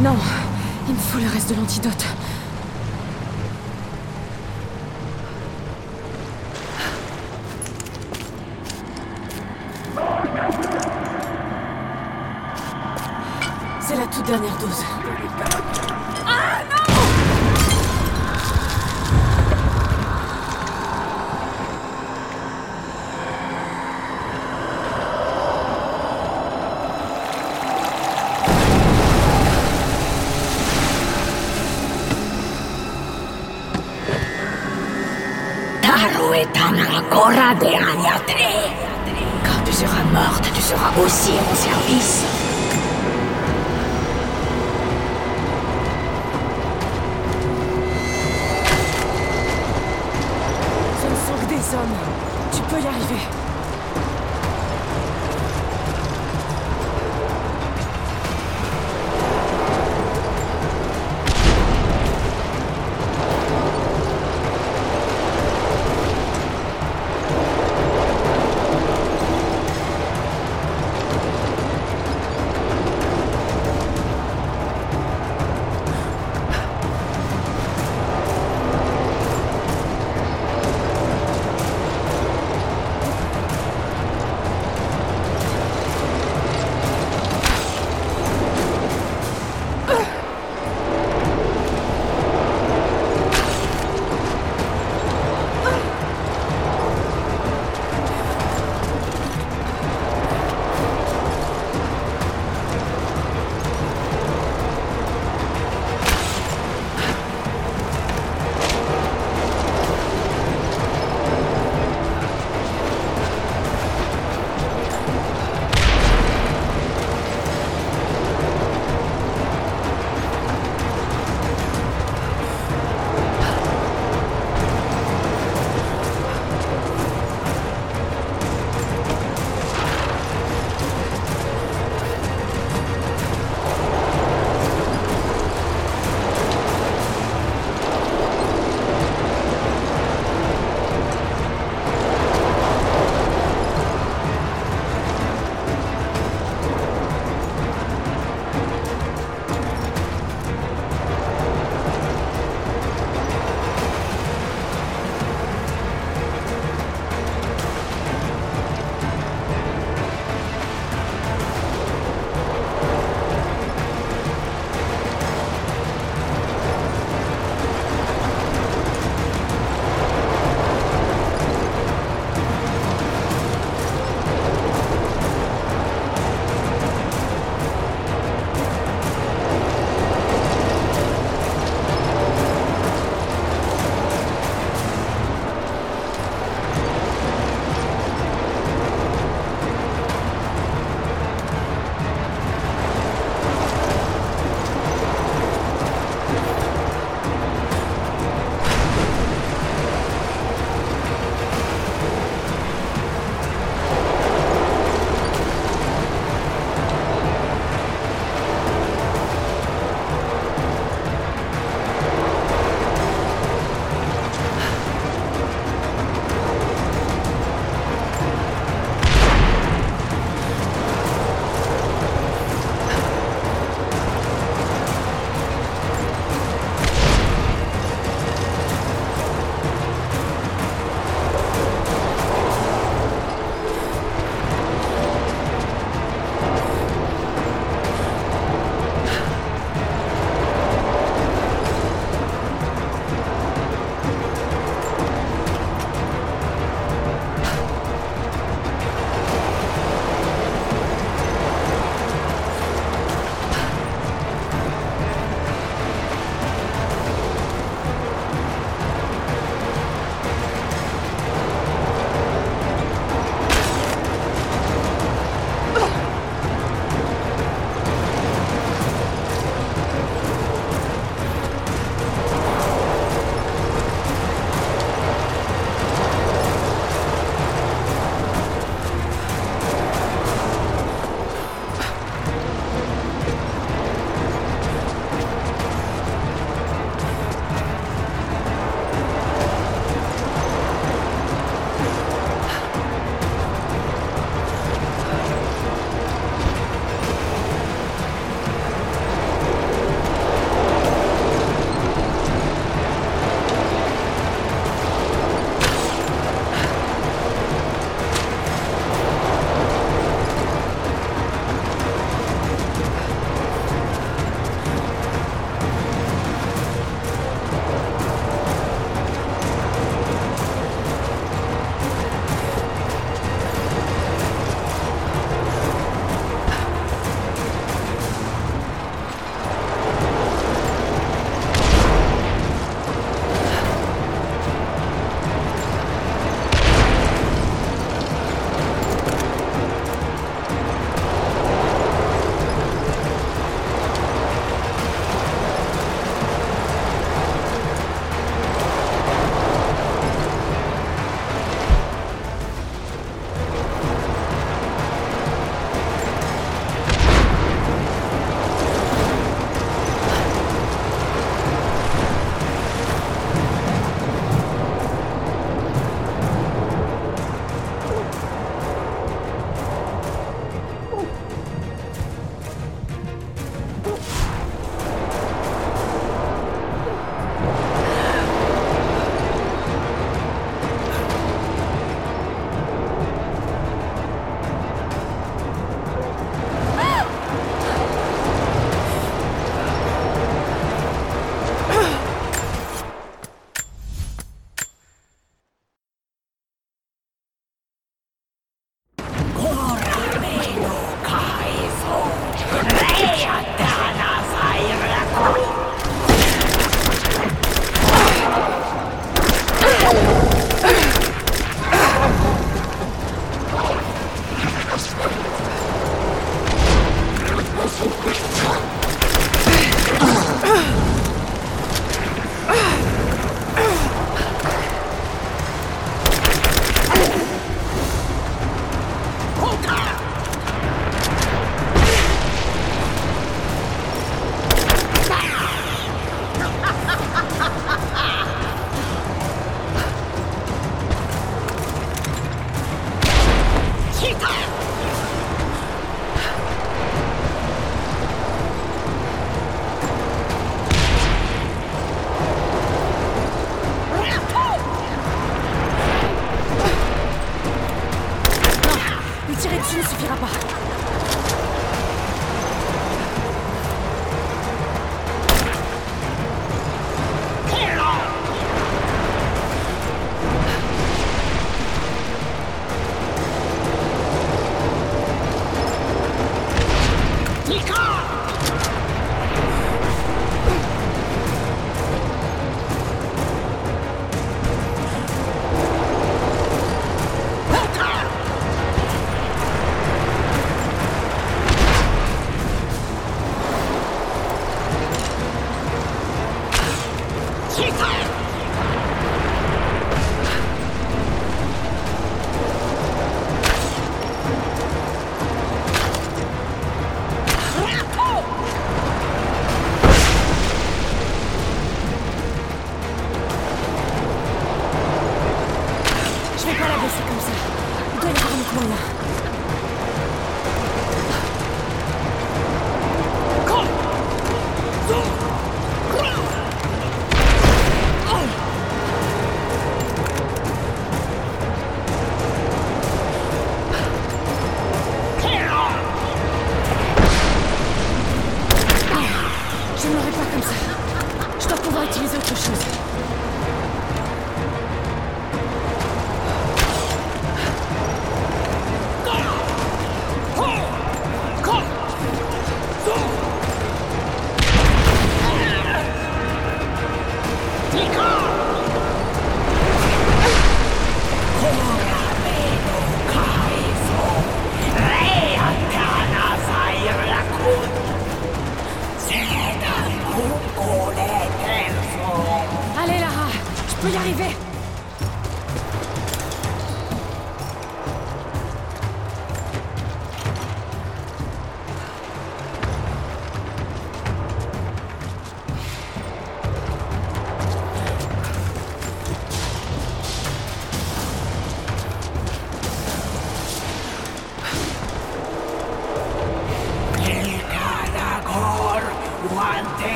Non, il me faut le reste de l'antidote. C'est la toute dernière dose. Quand tu seras morte, tu seras aussi à mon service.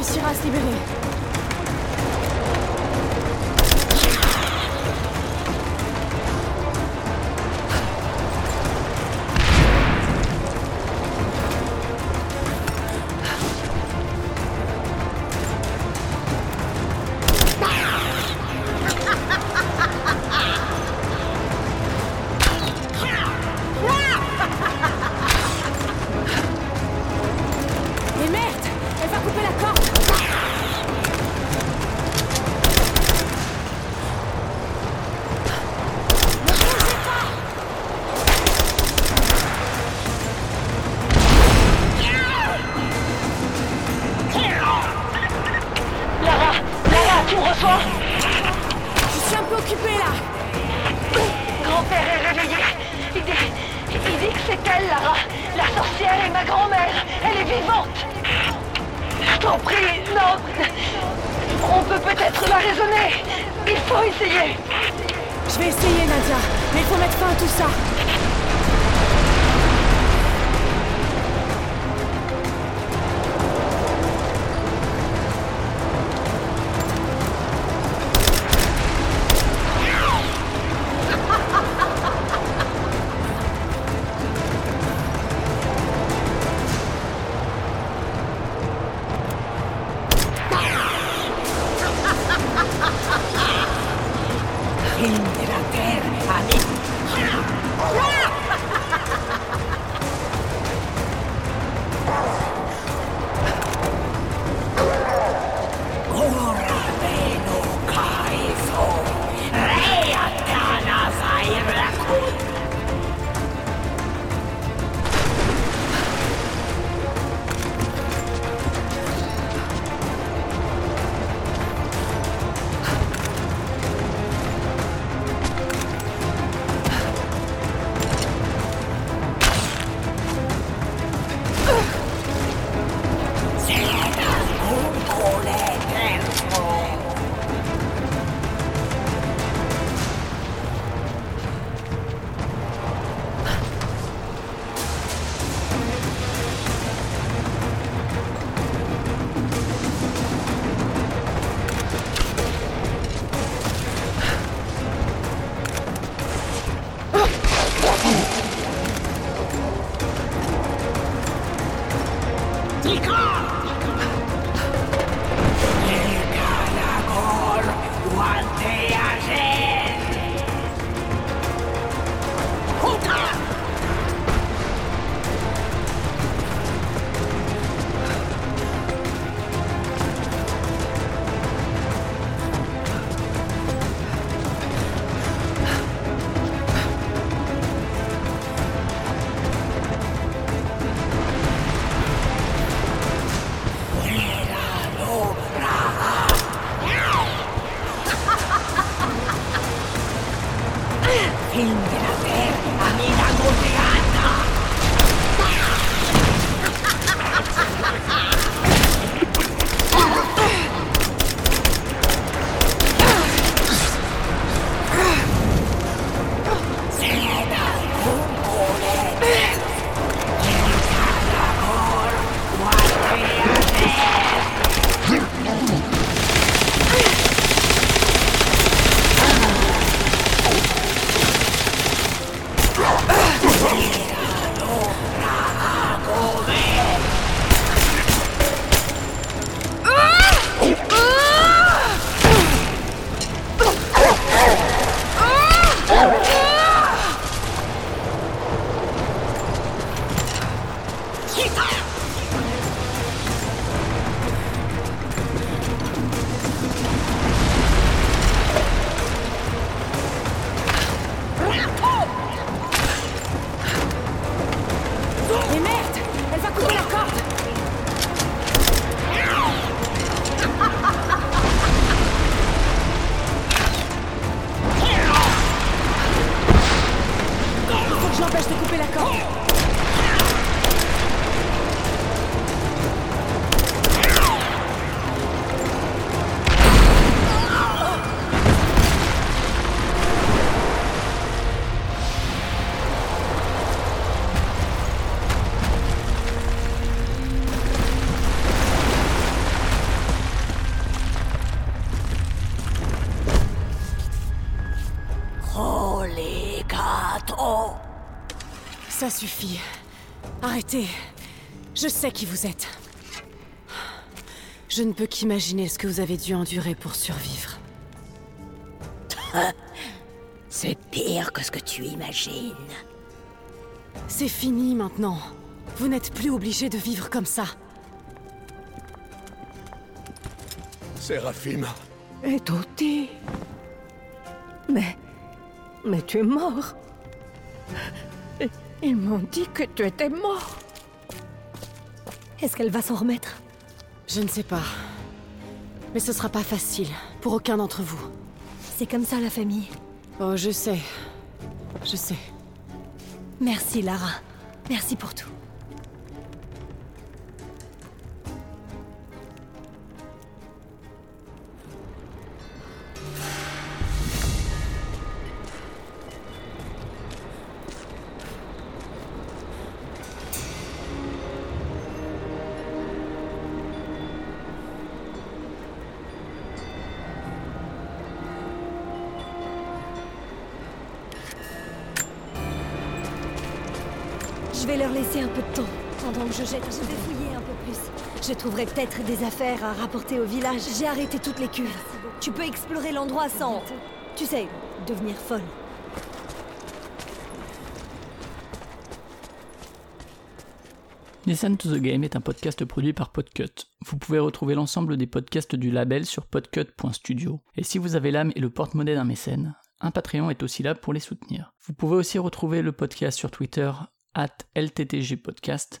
Réussira à se libérer. Arrêtez. Je sais qui vous êtes. Je ne peux qu'imaginer ce que vous avez dû endurer pour survivre. C'est pire que ce que tu imagines. C'est fini maintenant. Vous n'êtes plus obligé de vivre comme ça. Séraphim, Et Toti Mais... Mais tu es mort. Et- Ils m'ont dit que tu étais mort. Est-ce qu'elle va s'en remettre Je ne sais pas. Mais ce sera pas facile, pour aucun d'entre vous. C'est comme ça la famille. Oh, je sais. Je sais. Merci Lara. Merci pour tout. Trouverai peut-être des affaires à rapporter au village. J'ai arrêté toutes les cuves. Tu peux explorer l'endroit sans... Tu sais, devenir folle. Listen to the Game est un podcast produit par Podcut. Vous pouvez retrouver l'ensemble des podcasts du label sur podcut.studio. Et si vous avez l'âme et le porte-monnaie d'un mécène, un Patreon est aussi là pour les soutenir. Vous pouvez aussi retrouver le podcast sur Twitter, at LTTGpodcast,